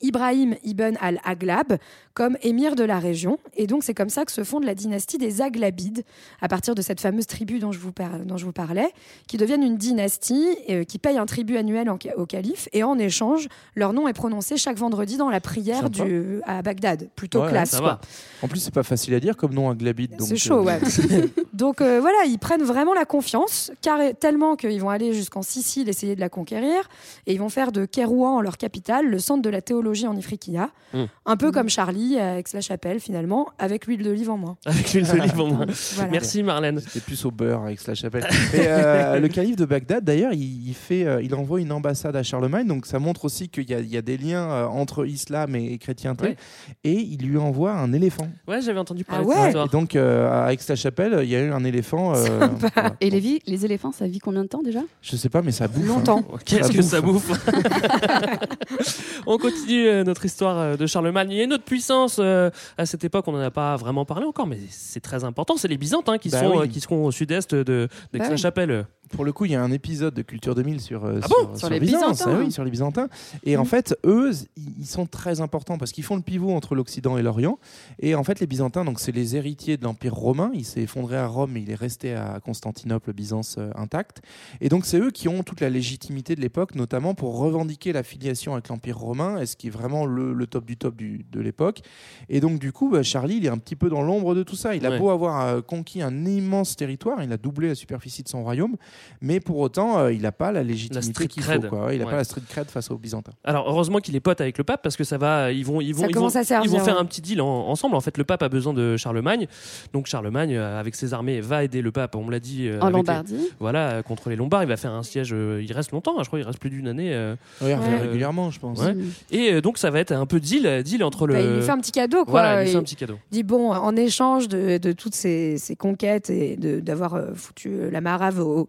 Ibrahim ibn al-Aglab comme émir de la région. Et donc, c'est comme ça que se fonde la dynastie des Aglabides, à partir de cette fameuse tribu dont je vous, par- dont je vous parlais, qui deviennent une dynastie euh, qui paye un tribut annuel en au calife. Et en échange, leur nom est prononcé chaque vendredi dans la prière du, à Bagdad. Plutôt Ouais, classe. quoi. En plus, c'est pas facile à dire comme nom Aglabide. donc, C'est chaud, euh, ouais. Donc euh, voilà, ils prennent vraiment la confiance, car, tellement qu'ils vont aller jusqu'en Sicile essayer de la conquérir, et ils vont faire de Kérouan leur capitale, le centre de la théologie en Ifriqiya, Mm. un peu comme Charlie à Aix-la-Chapelle finalement, avec l'huile d'olive en moins. Avec l'huile d'olive en moins. Voilà. Merci Marlène. C'était plus au beurre avec la chapelle. Mais euh, le calife de Bagdad, d'ailleurs, il, il fait, euh, il envoie une ambassade à Charlemagne, donc ça montre aussi qu'il y, a- il y a des liens euh, entre islam et, chrétienté. Ouais. Et il lui envoie un éléphant. Ouais, j'avais entendu parler Ah de ouais cette Et histoire. donc euh, à Aix-la-Chapelle, il y a eu un éléphant. euh, voilà. Et les, vi- les éléphants, ça vit combien de temps déjà? Je sais pas, mais ça bouffe. hein. Longtemps. Qu'est-ce Ça que bouffe. ça bouffe? On continue notre histoire de Charlemagne. Il y a une autre puissance euh, à cette époque, on n'en a pas vraiment parlé encore, mais c'est très important. C'est les Byzantins qui, Bah sont, oui. euh, qui seront au sud-est de, Bah d'Aix-la-Chapelle. Pour le coup, il y a un épisode de Culture 2000 sur, euh, Ah sur, bon Sur les Byzance, Byzantins. ah oui, sur les Byzantins. Et en fait, eux, ils sont très importants parce qu'ils font le pivot entre l'Occident et l'Orient. Et en fait, les Byzantins, donc c'est les héritiers de l'Empire romain. Il s'est effondré à Rome, mais il est resté à Constantinople, Byzance euh, intact. Et donc, c'est eux qui ont toute la légitimité de l'époque, notamment pour revendiquer la filiation avec l'Empire romain, et ce qui est vraiment le, le top du top du- de l'époque. Et donc, du coup, bah, Charlie, il est un petit peu dans l'ombre de tout ça. Il a Ouais. beau avoir euh, conquis un immense territoire, il a doublé la superficie de son royaume, mais pour autant, euh, il n'a pas la légitimité street qu'il cred. faut. Quoi. Il n'a Ouais. pas la street cred face aux Byzantins. Alors heureusement qu'il est pote avec le pape parce que ça va, ils vont, ils vont, Ça ils commence vont, à servir, ils vont faire un petit deal en- ensemble. En fait, le pape a besoin de Charlemagne, donc Charlemagne euh, avec ses armées va aider le pape. On me l'a dit. euh, En avec les- Lombardie. voilà, contre les Lombards, il va faire un siège. euh, il reste longtemps, hein, je crois, il reste plus d'une année. euh, Ouais, il revient euh, régulièrement, je pense. ouais. Et euh, donc ça va être un peu deal, deal entre le. Bah, il lui fait un petit cadeau, quoi. Voilà, il lui fait Il un petit cadeau. dit bon, en échange de, de toutes ces, ces conquêtes et de- d'avoir euh, foutu la marave au,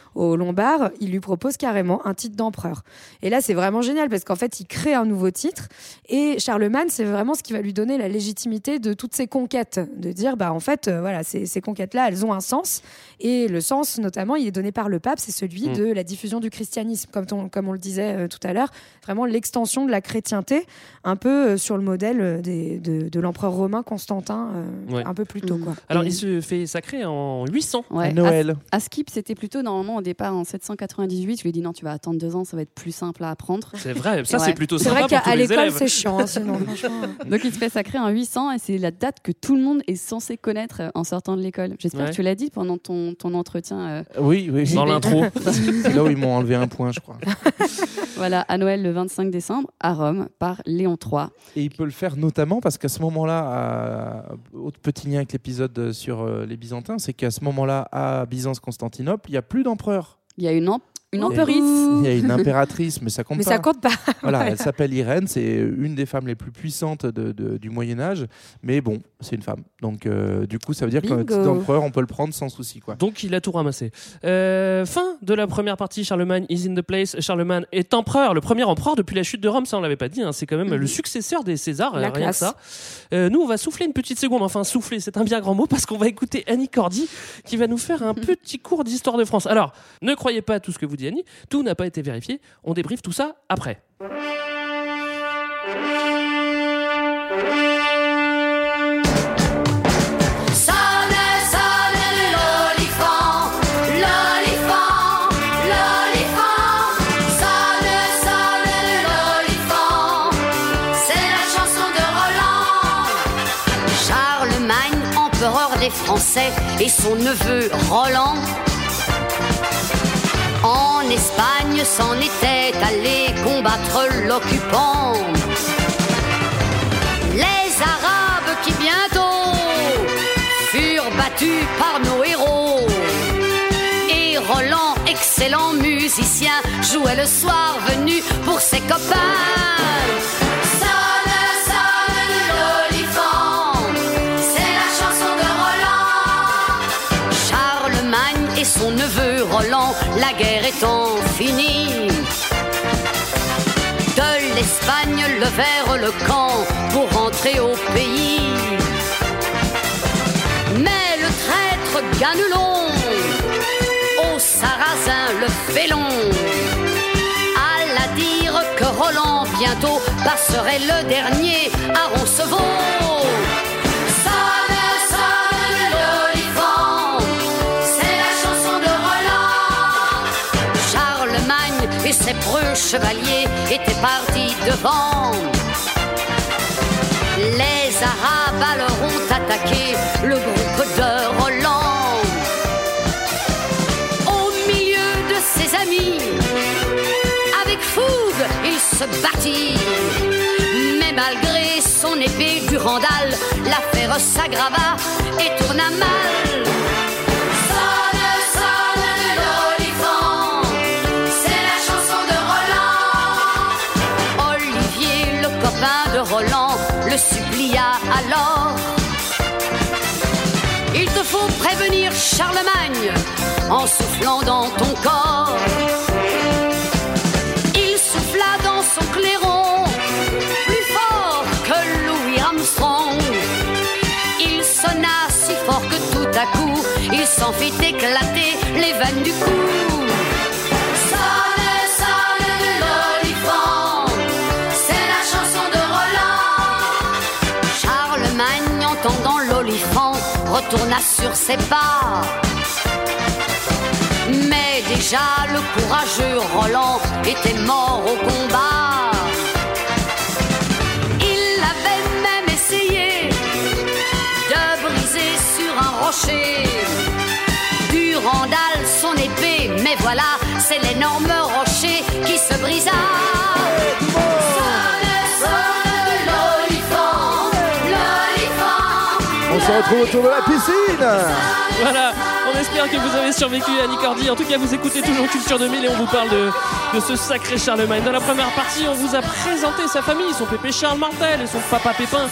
aux Lombards, il lui propose carrément un titre d'empereur. Et là, c'est vraiment génial parce qu'en fait, il crée un nouveau titre et Charlemagne, c'est vraiment ce qui va lui donner la légitimité de toutes ces conquêtes, de dire bah en fait, euh, voilà, ces, ces conquêtes-là, elles ont un sens et le sens, notamment, il est donné par le pape, c'est celui Mm. de la diffusion du christianisme, comme on, comme on le disait euh, tout à l'heure, vraiment l'extension de la chrétienté, un peu euh, sur le modèle des- de, de l'empereur romain Constantin, euh, Ouais. un peu plus tôt, quoi. Alors Et- il se fait sacrer en 800. Ouais. À Noël. À, à Skip, c'était plutôt normalement au départ en 798. Je lui ai dit non, tu vas attendre deux ans, ça va être plus simple à apprendre. C'est vrai, ça Ouais. c'est plutôt C'est sympa vrai pour qu'à tous à les l'école, élèves. c'est chiant, hein, sinon, franchement. Donc il se fait sacrer en 800 et c'est la date que tout le monde est censé connaître euh, en sortant de l'école. J'espère Ouais. que tu l'as dit pendant ton, ton entretien. euh, Oui, oui. Dans l'intro. C'est là où ils m'ont enlevé un point, je crois. voilà, à Noël le 25 décembre à Rome par Léon III. Et il peut le faire notamment parce qu'à ce moment-là, à- autre petit lien avec l'épisode sur euh, les Byzantins, c'est qu'à ce moment-là, à Byzance-Constantinople, il n'y a plus d'empereur. Il y a une, em- une empeurice. Il y a une impératrice, mais ça compte Mais pas. ça compte pas. Voilà, Voilà. elle s'appelle Irène, c'est une des femmes les plus puissantes de- de- du Moyen Âge, mais bon, c'est une femme. Donc euh, du coup, ça veut dire qu'un Bingo. titre d'empereur, on peut le prendre sans souci. Quoi. Donc il a tout ramassé. Euh, fin de la première partie, Charlemagne is in the place. Charlemagne est empereur, le premier empereur depuis la chute de Rome, ça on l'avait pas dit, hein. c'est quand même le successeur des Césars, La euh, rien classe. que ça. Euh, nous on va souffler une petite seconde, enfin souffler c'est un bien grand mot parce qu'on va écouter Annie Cordy qui va nous faire un petit cours d'histoire de France. Alors ne croyez pas à tout ce que vous tout n'a pas été vérifié, on débriefe tout ça après. Sonne, sonne l'olifant, l'olifant, l'olifant. Sonne, sonne l'olifant, c'est la chanson de Roland. Charlemagne, empereur des Français, et son neveu Roland. Espagne s'en était allé combattre l'occupant. Les Arabes qui bientôt furent battus par nos héros. Et Roland, excellent musicien, jouait le soir venu pour ses copains. Son neveu Roland, la guerre étant finie. De l'Espagne levèrent le camp pour rentrer au pays. Mais le traître Ganelon, au sarrasin le félon, alla dire que Roland bientôt passerait le dernier à Roncevaux. Chevaliers étaient partis devant. Les Arabes alors ont attaqué le groupe de Roland. Au milieu de ses amis, avec fougue, il se battit. Mais malgré son épée du Randal, l'affaire s'aggrava et tourna mal. Le supplia alors. Il te faut prévenir Charlemagne en soufflant dans ton corps. Il souffla dans son clairon, plus fort que Louis Armstrong. Il sonna si fort que tout à coup, il s'en fit éclater les veines du cou. Retourna sur ses pas. Mais déjà le courageux Roland était mort au combat. Il avait même essayé de briser sur un rocher du Randall son épée, mais voilà, c'est l'énorme rocher qui se brisa. Se retrouve autour de la piscine Voilà, on espère que vous avez survécu à Nicordi. En tout cas, vous écoutez toujours Culture 2000 et on vous parle de, de ce sacré Charlemagne. Dans la première partie, on vous a présenté sa famille, son pépé Charles Martel et son papa Pépin.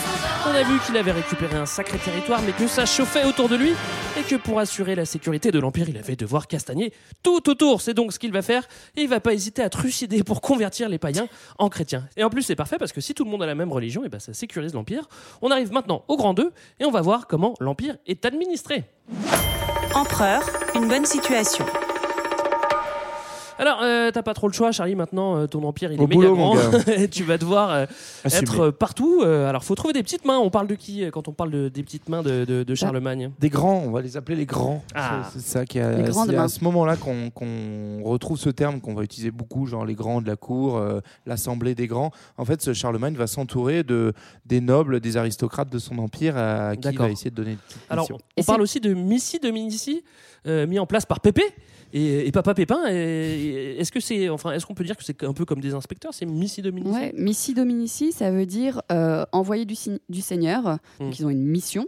On a vu qu'il avait récupéré un sacré territoire, mais que ça chauffait autour de lui et que pour assurer la sécurité de l'Empire, il avait devoir castagner tout autour. C'est donc ce qu'il va faire et il va pas hésiter à trucider pour convertir les païens en chrétiens. Et en plus, c'est parfait parce que si tout le monde a la même religion, et ben ça sécurise l'Empire. On arrive maintenant au grand 2 et on va voir comment l'Empire est administré. Empereur, une bonne situation. Alors, euh, t'as pas trop le choix, Charlie. Maintenant, euh, ton empire, il Au est méga mon grand. gars. Tu vas devoir euh, Assumer. être euh, partout. Euh, alors, faut trouver des petites mains. On parle de qui euh, quand on parle de, des petites mains de, de- de Charlemagne Des grands, on va les appeler les grands. Ah. C'est ça qui a, c'est à ce moment-là qu'on retrouve ce terme qu'on va utiliser beaucoup, genre les grands de la cour, euh, l'assemblée des grands. En fait, ce Charlemagne va s'entourer de des nobles, des aristocrates de son empire à qui il va essayer de donner Alors, on parle aussi de Missi Dominici, euh, mis en place par Pépé et, et Papa Pépin. Est-ce que c'est, enfin, est-ce qu'on peut dire que c'est un peu comme des inspecteurs C'est Missi Dominici Ouais, missi dominici, ça veut dire euh, envoyé du, Seigneur. Donc ils ont une mission.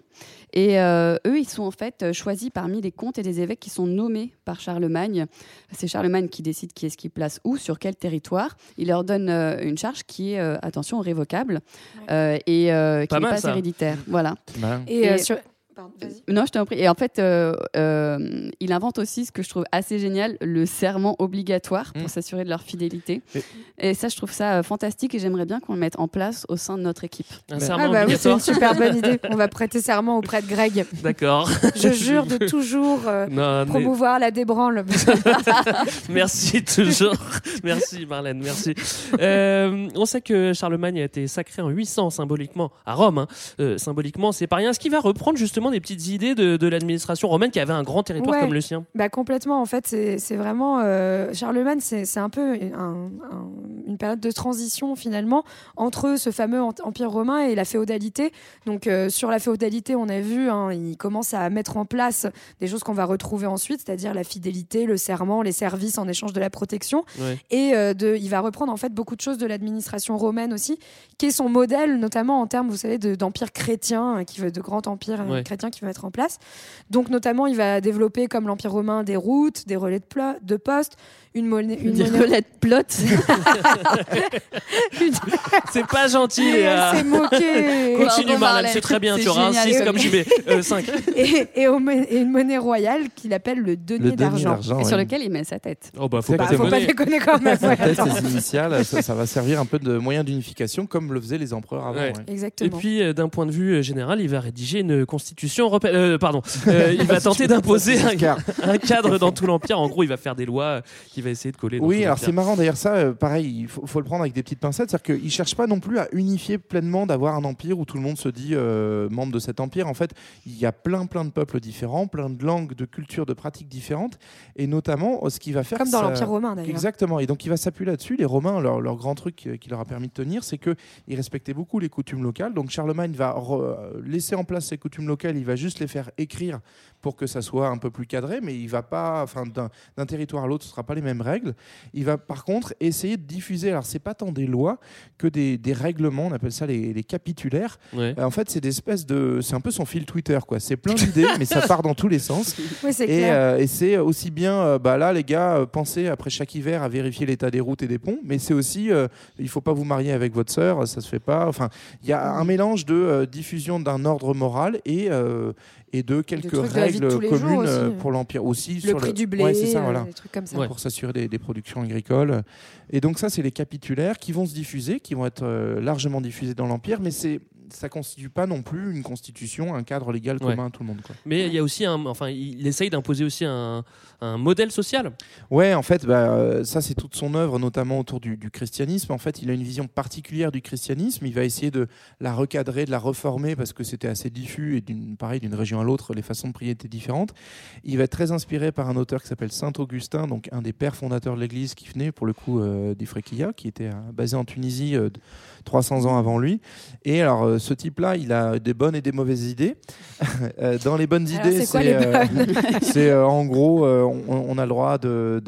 Et euh, eux, ils sont en fait euh, choisis parmi les comtes et des évêques qui sont nommés par Charlemagne. C'est Charlemagne qui décide qui est-ce qui place où, sur quel territoire. Il leur donne euh, une charge qui est, euh, attention, révocable euh, et euh, qui Pas n'est mal, pas ça. héréditaire. Voilà. Et, euh, sur- Pardon, vas-y. Non, je t'en prie. Et en fait, euh, euh, il invente aussi ce que je trouve assez génial, le serment obligatoire pour s'assurer de leur fidélité. Et... ça, je trouve ça euh, fantastique et j'aimerais bien qu'on le mette en place au sein de notre équipe. Un Ah bah oui, c'est une super bonne idée. On va prêter serment auprès de Greg. D'accord. Je jure de toujours euh, Non, mais- promouvoir la débranle. merci toujours. merci Marlène, merci. Euh, on sait que Charlemagne a été sacré en 800 symboliquement à Rome. hein. Euh, symboliquement, c'est pas rien. Ce qui va reprendre justement des petites idées de, de l'administration romaine qui avait un grand territoire Ouais. comme le sien. Bah complètement. En fait, c'est vraiment euh, Charlemagne. C'est un peu un- un- une période de transition finalement entre ce fameux empire romain et la féodalité. Donc euh, sur la féodalité, on a vu, hein, il commence à mettre en place des choses qu'on va retrouver ensuite, c'est-à-dire la fidélité, le serment, les services en échange de la protection. Ouais. Et euh, de, il va reprendre en fait beaucoup de choses de l'administration romaine aussi, qui est son modèle, notamment en termes, vous savez, de- d'empire chrétien, euh, qui veut de grands empires euh, Ouais. Qui va mettre en place. Donc notamment, il va développer comme l'empire romain des routes, des relais de, de poste, une monnaie, une Des monnaie- relais de plot. C'est pas gentil. Elle s'est moquée. Continue Marlène, c'est très bien. C'est Tu auras un génial. 6 comme JB. 5. et, une monnaie royale qu'il appelle le denier denier d'argent. ouais. sur lequel il met sa tête. Oh bah faut Bah, pas faut pas déconner. quand même. ouais, attends. ses initiales, ça, ça va servir un peu de moyen d'unification comme le faisaient les empereurs avant. Ouais. ouais. Exactement. Et puis, euh, d'un point de vue euh, général, il va rédiger une constitution européenne. euh, pardon, Euh, il va tenter d'imposer un, un cadre dans tout l'empire. En gros, il va faire des lois euh, qu'il va essayer de coller. Dans Oui, tout alors c'est marrant d'ailleurs ça, euh, pareil, il faut, faut le prendre avec des petites pincettes, c'est-à-dire qu'il ne cherche pas non plus à unifier pleinement d'avoir un empire où tout le monde se dit euh, membre de cet empire. En fait, il y a plein plein de peuples différents, plein de langues, de cultures, de pratiques différentes, et notamment euh, ce qui va faire... Comme dans ça- l'Empire romain, d'ailleurs. Exactement, et donc il va s'appuyer là-dessus. Les Romains, leur, leur grand truc euh, qui leur a permis de tenir, c'est qu'ils respectaient beaucoup les coutumes locales. Donc Charlemagne va euh, laisser en place ces coutumes locales, il va juste les faire écrire pour que ça soit un peu plus cadré, mais il va pas, enfin d'un territoire à l'autre, ce sera pas les mêmes règles. Il va par contre essayer de diffuser. Alors c'est pas tant des lois que des, des règlements. On appelle ça les, les capitulaires. Ouais. Euh, en fait, c'est des espèces de, c'est un peu son fil Twitter quoi. C'est plein d'idées, mais ça part dans tous les sens. Oui, Et, euh, et c'est aussi bien, euh, bah là les gars, pensez après chaque hiver à vérifier l'état des routes et des ponts, mais c'est aussi, euh, il faut pas vous marier avec votre sœur, ça se fait pas. Enfin, il y a un mélange de euh, diffusion d'un ordre moral et et de quelques de règles communes aussi. euh, pour l'empire aussi. Le sur prix du blé, Ouais, c'est ça, euh, voilà. des trucs comme ça. Ouais. Pour s'assurer des, des productions agricoles. Et donc ça, c'est les capitulaires qui vont se diffuser, qui vont être euh, largement diffusés dans l'empire, mais c'est ça constitue pas non plus une constitution, un cadre légal Ouais. commun à tout le monde. Quoi. Mais il y a aussi un, enfin, il essaye d'imposer aussi un, un modèle social. Ouais, en fait, bah, euh, ça c'est toute son œuvre, notamment autour du, du christianisme. En fait, il a une vision particulière du christianisme. Il va essayer de la recadrer, de la reformer parce que c'était assez diffus et d'une pareil d'une région à l'autre, les façons de prier étaient différentes. Il va être très inspiré par un auteur qui s'appelle Saint Augustin, donc un des pères fondateurs de l'Église qui venait pour le coup euh, d'Ifriqiya, qui était euh, basé en Tunisie euh, 300 ans avant lui. Et alors, euh, ce type-là, il a des bonnes et des mauvaises idées. Euh, Dans les bonnes Alors, idées, c'est quoi les euh, euh, en gros, on, on a le droit de,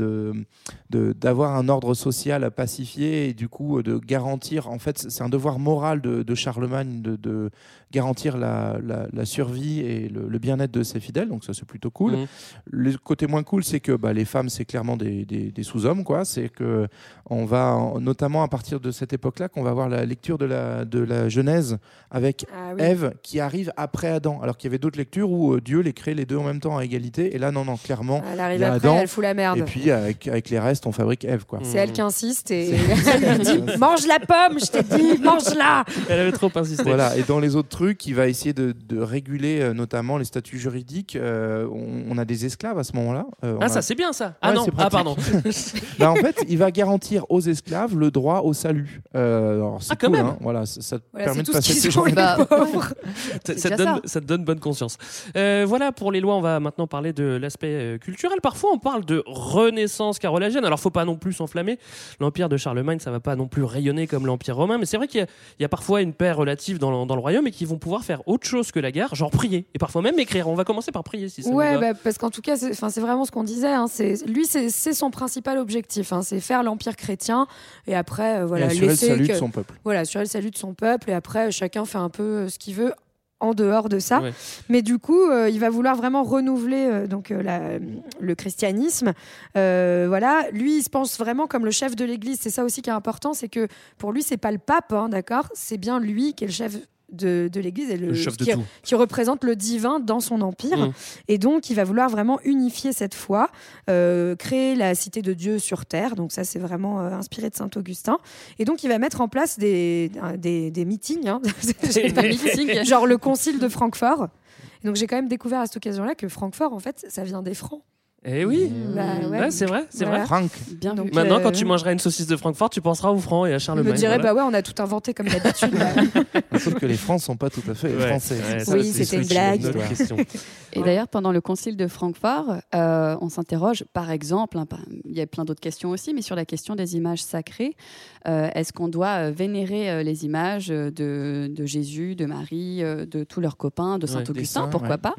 d'avoir un ordre social pacifié et du coup de garantir, en fait, c'est un devoir moral de, de Charlemagne de, de garantir la, la- la survie et le, le bien-être de ses fidèles. Donc ça, c'est plutôt cool. Mhm. Le côté moins cool, c'est que bah, les femmes, c'est clairement des, des- des sous-hommes, quoi. C'est que on va, en- notamment à partir de cette époque-là, qu'on va avoir la lecture de la, de la Genèse avec Ah oui. Ève qui arrive après Adam, alors qu'il y avait d'autres lectures où euh, Dieu les crée les deux en même temps à égalité. Et là, non, non, clairement, Elle il arrive y a après, Adam, elle fout la merde. Et puis avec, avec les restes, on fabrique Ève, quoi. C'est elle qui insiste et elle lui dit mange la pomme, je t'ai dit, mange-la. Elle avait trop insisté. Voilà, et dans les autres trucs, il va essayer de, de réguler euh, notamment les statuts juridiques. Euh, on, on a des esclaves à ce moment-là. Euh, Ah, a- ça c'est bien ça. Ah Ouais, non, ah pardon. Bah, en fait, il va garantir aux esclaves le droit au salut. Euh, alors, c'est Ah, quand cool, même. hein. Voilà, ça, ça Voilà, permet de ce passer Bah, ça, te donne, ça te donne bonne conscience. Euh, voilà pour les lois, on va maintenant parler de l'aspect euh, culturel. Parfois, on parle de renaissance carolingienne. Alors, faut pas non plus s'enflammer. L'empire de Charlemagne, ça va pas non plus rayonner comme l'empire romain, mais c'est vrai qu'il y, a- il y a parfois une paix relative dans le, dans le royaume et qui vont pouvoir faire autre chose que la guerre, genre prier et parfois même écrire. On va commencer par prier si ça vous Ouais, va. bah, parce qu'en tout cas, c'est enfin, c'est vraiment ce qu'on disait. hein, c'est- lui, c'est son principal objectif. hein, c'est faire l'empire chrétien et après, euh, voilà, Et assurer le laisser salut que- de son peuple. Voilà, assurer le salut de son peuple et après, chacun fait un peu euh, ce qu'il veut en dehors de ça. Ouais. Mais du coup, euh, il va vouloir vraiment renouveler euh, donc euh, la- le christianisme. Euh, voilà, lui, il se pense vraiment comme le chef de l'Église. C'est ça aussi qui est important, c'est que pour lui, c'est pas le pape, hein, d'accord? C'est bien lui qui est le chef de, de l'Église et le, Le chef de qui, tout. qui représente le divin dans son empire. Mm. Et donc, il va vouloir vraiment unifier cette foi, euh, créer la cité de Dieu sur terre. Donc, ça, c'est vraiment euh, inspiré de saint Augustin. Et donc, il va mettre en place des, des, des meetings, hein. Des meetings. genre le concile de Francfort. Et donc, j'ai quand même découvert à cette occasion-là que Francfort, en fait, ça vient des Francs. Eh oui. Bah, ouais. Ouais, c'est vrai, c'est Voilà. vrai. Franck. Bien. Maintenant, euh, quand tu mangeras une saucisse de Francfort, tu penseras aux francs et à Je Charlemagne. me dirais, voilà. bah ouais, on a tout inventé comme d'habitude. bah. Sauf que les Francs sont pas tout à fait Ouais, français. Oui, c'était une blague. une autre question. Et d'ailleurs, pendant le concile de Francfort, euh, on s'interroge, par exemple, hein, il y a plein d'autres questions aussi, mais sur la question des images sacrées, euh, est-ce qu'on doit euh, vénérer euh, les images euh, de, de Jésus, de Marie, euh, de tous leurs copains, de Saint-Augustin, pourquoi ouais. pas?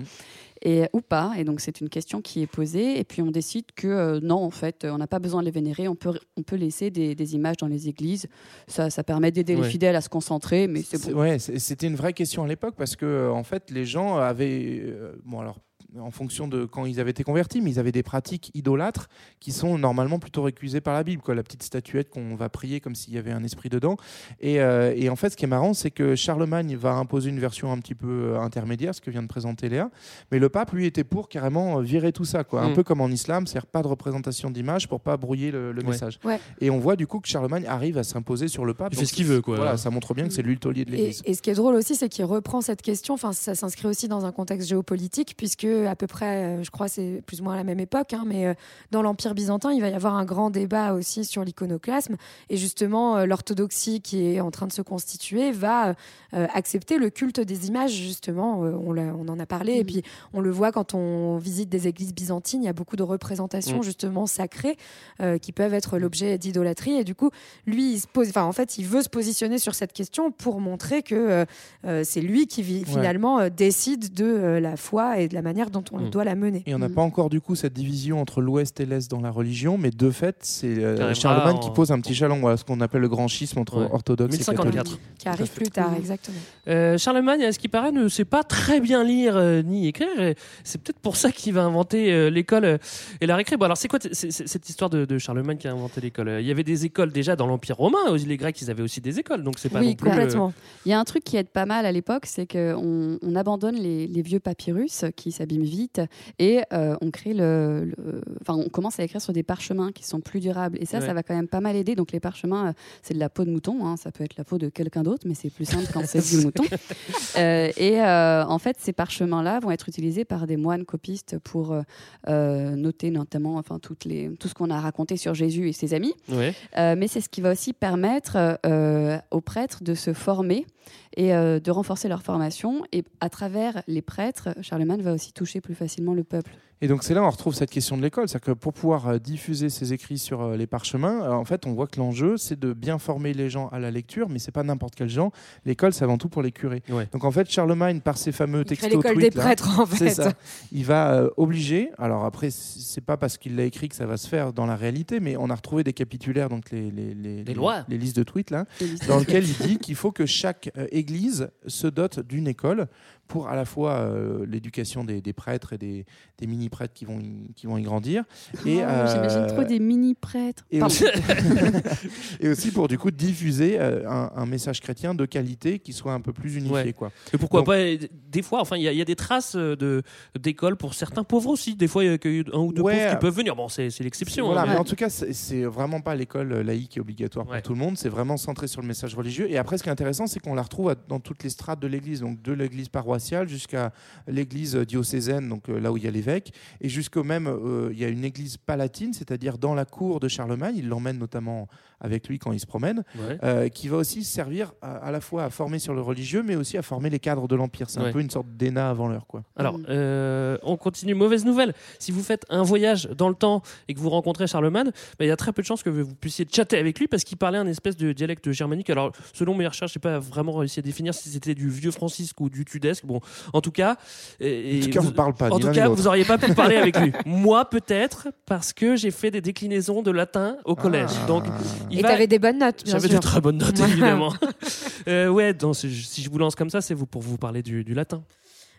Et, ou pas. Et donc, c'est une question qui est posée. Et puis, on décide que euh, non, en fait, on n'a pas besoin de les vénérer. On peut, on peut laisser des, des images dans les églises. Ça, ça permet d'aider Ouais. les fidèles à se concentrer, mais c'est bon. Ouais, c'était une vraie question à l'époque parce que euh, en fait les gens avaient euh, bon alors en fonction de quand ils avaient été convertis, mais ils avaient des pratiques idolâtres qui sont normalement plutôt récusées par la Bible, quoi. La petite statuette qu'on va prier comme s'il y avait un esprit dedans. Et, euh, et en fait, ce qui est marrant, c'est que Charlemagne va imposer une version un petit peu euh, intermédiaire, ce que vient de présenter Léa, mais le pape, lui, était pour carrément euh, virer tout ça, quoi. Un Mm. peu comme en islam, c'est-à-dire pas de représentation d'image pour pas brouiller le, le Ouais. message. Ouais. Et on voit du coup que Charlemagne arrive à s'imposer sur le pape. Il fait ce qu'il veut, quoi. Voilà, ça montre bien que c'est lui le taulier de Et, l'Église. et ce qui est drôle aussi, c'est qu'il reprend cette question. Enfin, ça s'inscrit aussi dans un contexte géopolitique, puisque à peu près, euh, je crois, c'est plus ou moins à la même époque. hein, mais euh, dans l'Empire byzantin, il va y avoir un grand débat aussi sur l'iconoclasme. Et justement, euh, l'orthodoxie qui est en train de se constituer va accepter le culte des images. Justement, on, en a parlé. Et puis, on le voit quand on visite des églises byzantines. Il y a beaucoup de représentations Mm. justement sacrées euh, qui peuvent être l'objet d'idolâtrie. Et du coup, lui, il se pose, enfin, en fait, il veut se positionner sur cette question pour montrer que euh, c'est lui qui finalement décide de euh, la foi et de la manière dont on Mm. doit la mener. Et on n'a Mm. pas encore du coup cette division entre l'Ouest et l'Est dans la religion, mais de fait, c'est euh, Charlemagne en- qui pose un petit jalon, voilà, ce qu'on appelle le grand schisme entre Ouais. orthodoxes et 1054. catholiques. Qui arrive plus tard, exactement. Euh, Charlemagne, à ce qui paraît, ne sait pas très bien lire euh, ni écrire. et C'est peut-être pour ça qu'il va inventer euh, l'école euh, et la récré. Bon, alors, c'est quoi t- c'est- c'est- cette histoire de, de Charlemagne qui a inventé l'école Il y avait des écoles déjà dans l'Empire romain. Les Grecs, ils avaient aussi des écoles, donc c'est pas Oui, non plus. complètement. Il y a un truc qui aide pas mal à l'époque, c'est qu'on on abandonne les, les vieux papyrus qui, s'abîme vite. Et euh, on crée le, le- enfin, on commence à écrire sur des parchemins qui sont plus durables. Et ça, Ouais. ça va quand même pas mal aider. Donc les parchemins, euh, c'est de la peau de mouton. hein. Ça peut être la peau de quelqu'un d'autre, mais c'est plus simple quand c'est du mouton. Euh, et en fait, ces parchemins-là vont être utilisés par des moines copistes pour noter notamment, enfin, toutes les, tout ce qu'on a raconté sur Jésus et ses amis. Ouais. Mais c'est ce qui va aussi permettre aux prêtres de se former et euh, de renforcer leur formation. Et à travers les prêtres, Charlemagne va aussi toucher plus facilement le peuple. Et donc c'est là où on retrouve cette question de l'école, c'est-à-dire que pour pouvoir euh, diffuser ces écrits sur euh, les parchemins, en fait on voit que l'enjeu c'est de bien former les gens à la lecture, mais c'est pas n'importe quel gens. L'école c'est avant tout pour les curés. Ouais. Donc en fait Charlemagne par ses fameux crée textos l'école des là, prêtres, en fait. ça. il va euh, obliger. Alors après c'est pas parce qu'il l'a écrit que ça va se faire dans la réalité, mais on a retrouvé des capitulaires donc les les, les, lois. les listes de tweets là, dans de lesquelles il dit qu'il faut que chaque euh, église se dote d'une école pour à la fois euh, l'éducation des, des prêtres et des, des mini prêtres qui vont y, qui vont y grandir et Oh, euh, J'imagine trop des mini-prêtres. et aussi, et aussi pour du coup diffuser euh, un, un message chrétien de qualité qui soit un peu plus unifié Ouais. quoi. Et pourquoi Donc- pas euh, Des fois, enfin, il y, a- il y a des traces euh, de d'école pour certains pauvres aussi. Des fois, il y a un ou deux Ouais. pauvres qui peuvent venir. Bon, c'est c'est l'exception. Voilà, hein, mais mais- en tout cas, c'est- vraiment pas l'école laïque et obligatoire pour Ouais. tout le monde. C'est vraiment centré sur le message religieux. Et après, ce qui est intéressant, c'est qu'on la retrouve dans toutes les strates de l'Église, donc de l'Église paroissiale jusqu'à l'Église diocésaine, donc euh, là où il y a l'évêque, et jusqu'au même, euh, il y a une Église palatine, c'est-à-dire dans la cour de Charlemagne. Il l'emmène notamment avec lui quand il se promène, Ouais. euh, qui va aussi servir à, à la fois à former sur le religieux, mais aussi à former les cadres de l'empire. C'est Ouais. un peu une sorte d'ENA avant l'heure, quoi. Alors, euh, on continue. Mauvaise nouvelle. Si vous faites un voyage dans le temps et que vous rencontrez Charlemagne, bah, il y a très peu de chances que vous puissiez chatter avec lui parce qu'il parlait un espèce de dialecte germanique. Alors, selon mes recherches, je n'ai pas vraiment réussi à définir si c'était du vieux francisque ou du tudesque. Bon, en tout cas, et- En tout et cas, on ne parle pas, En tout cas, vous auriez pas pu parler avec lui. Moi, peut-être parce que j'ai fait des déclinaisons de latin au collège. Ah. Donc, il Et va- t'avais des bonnes notes, bien J'avais de très bonnes notes, évidemment. Euh, ouais, donc, si je vous lance comme ça, c'est vous pour vous parler du, du latin.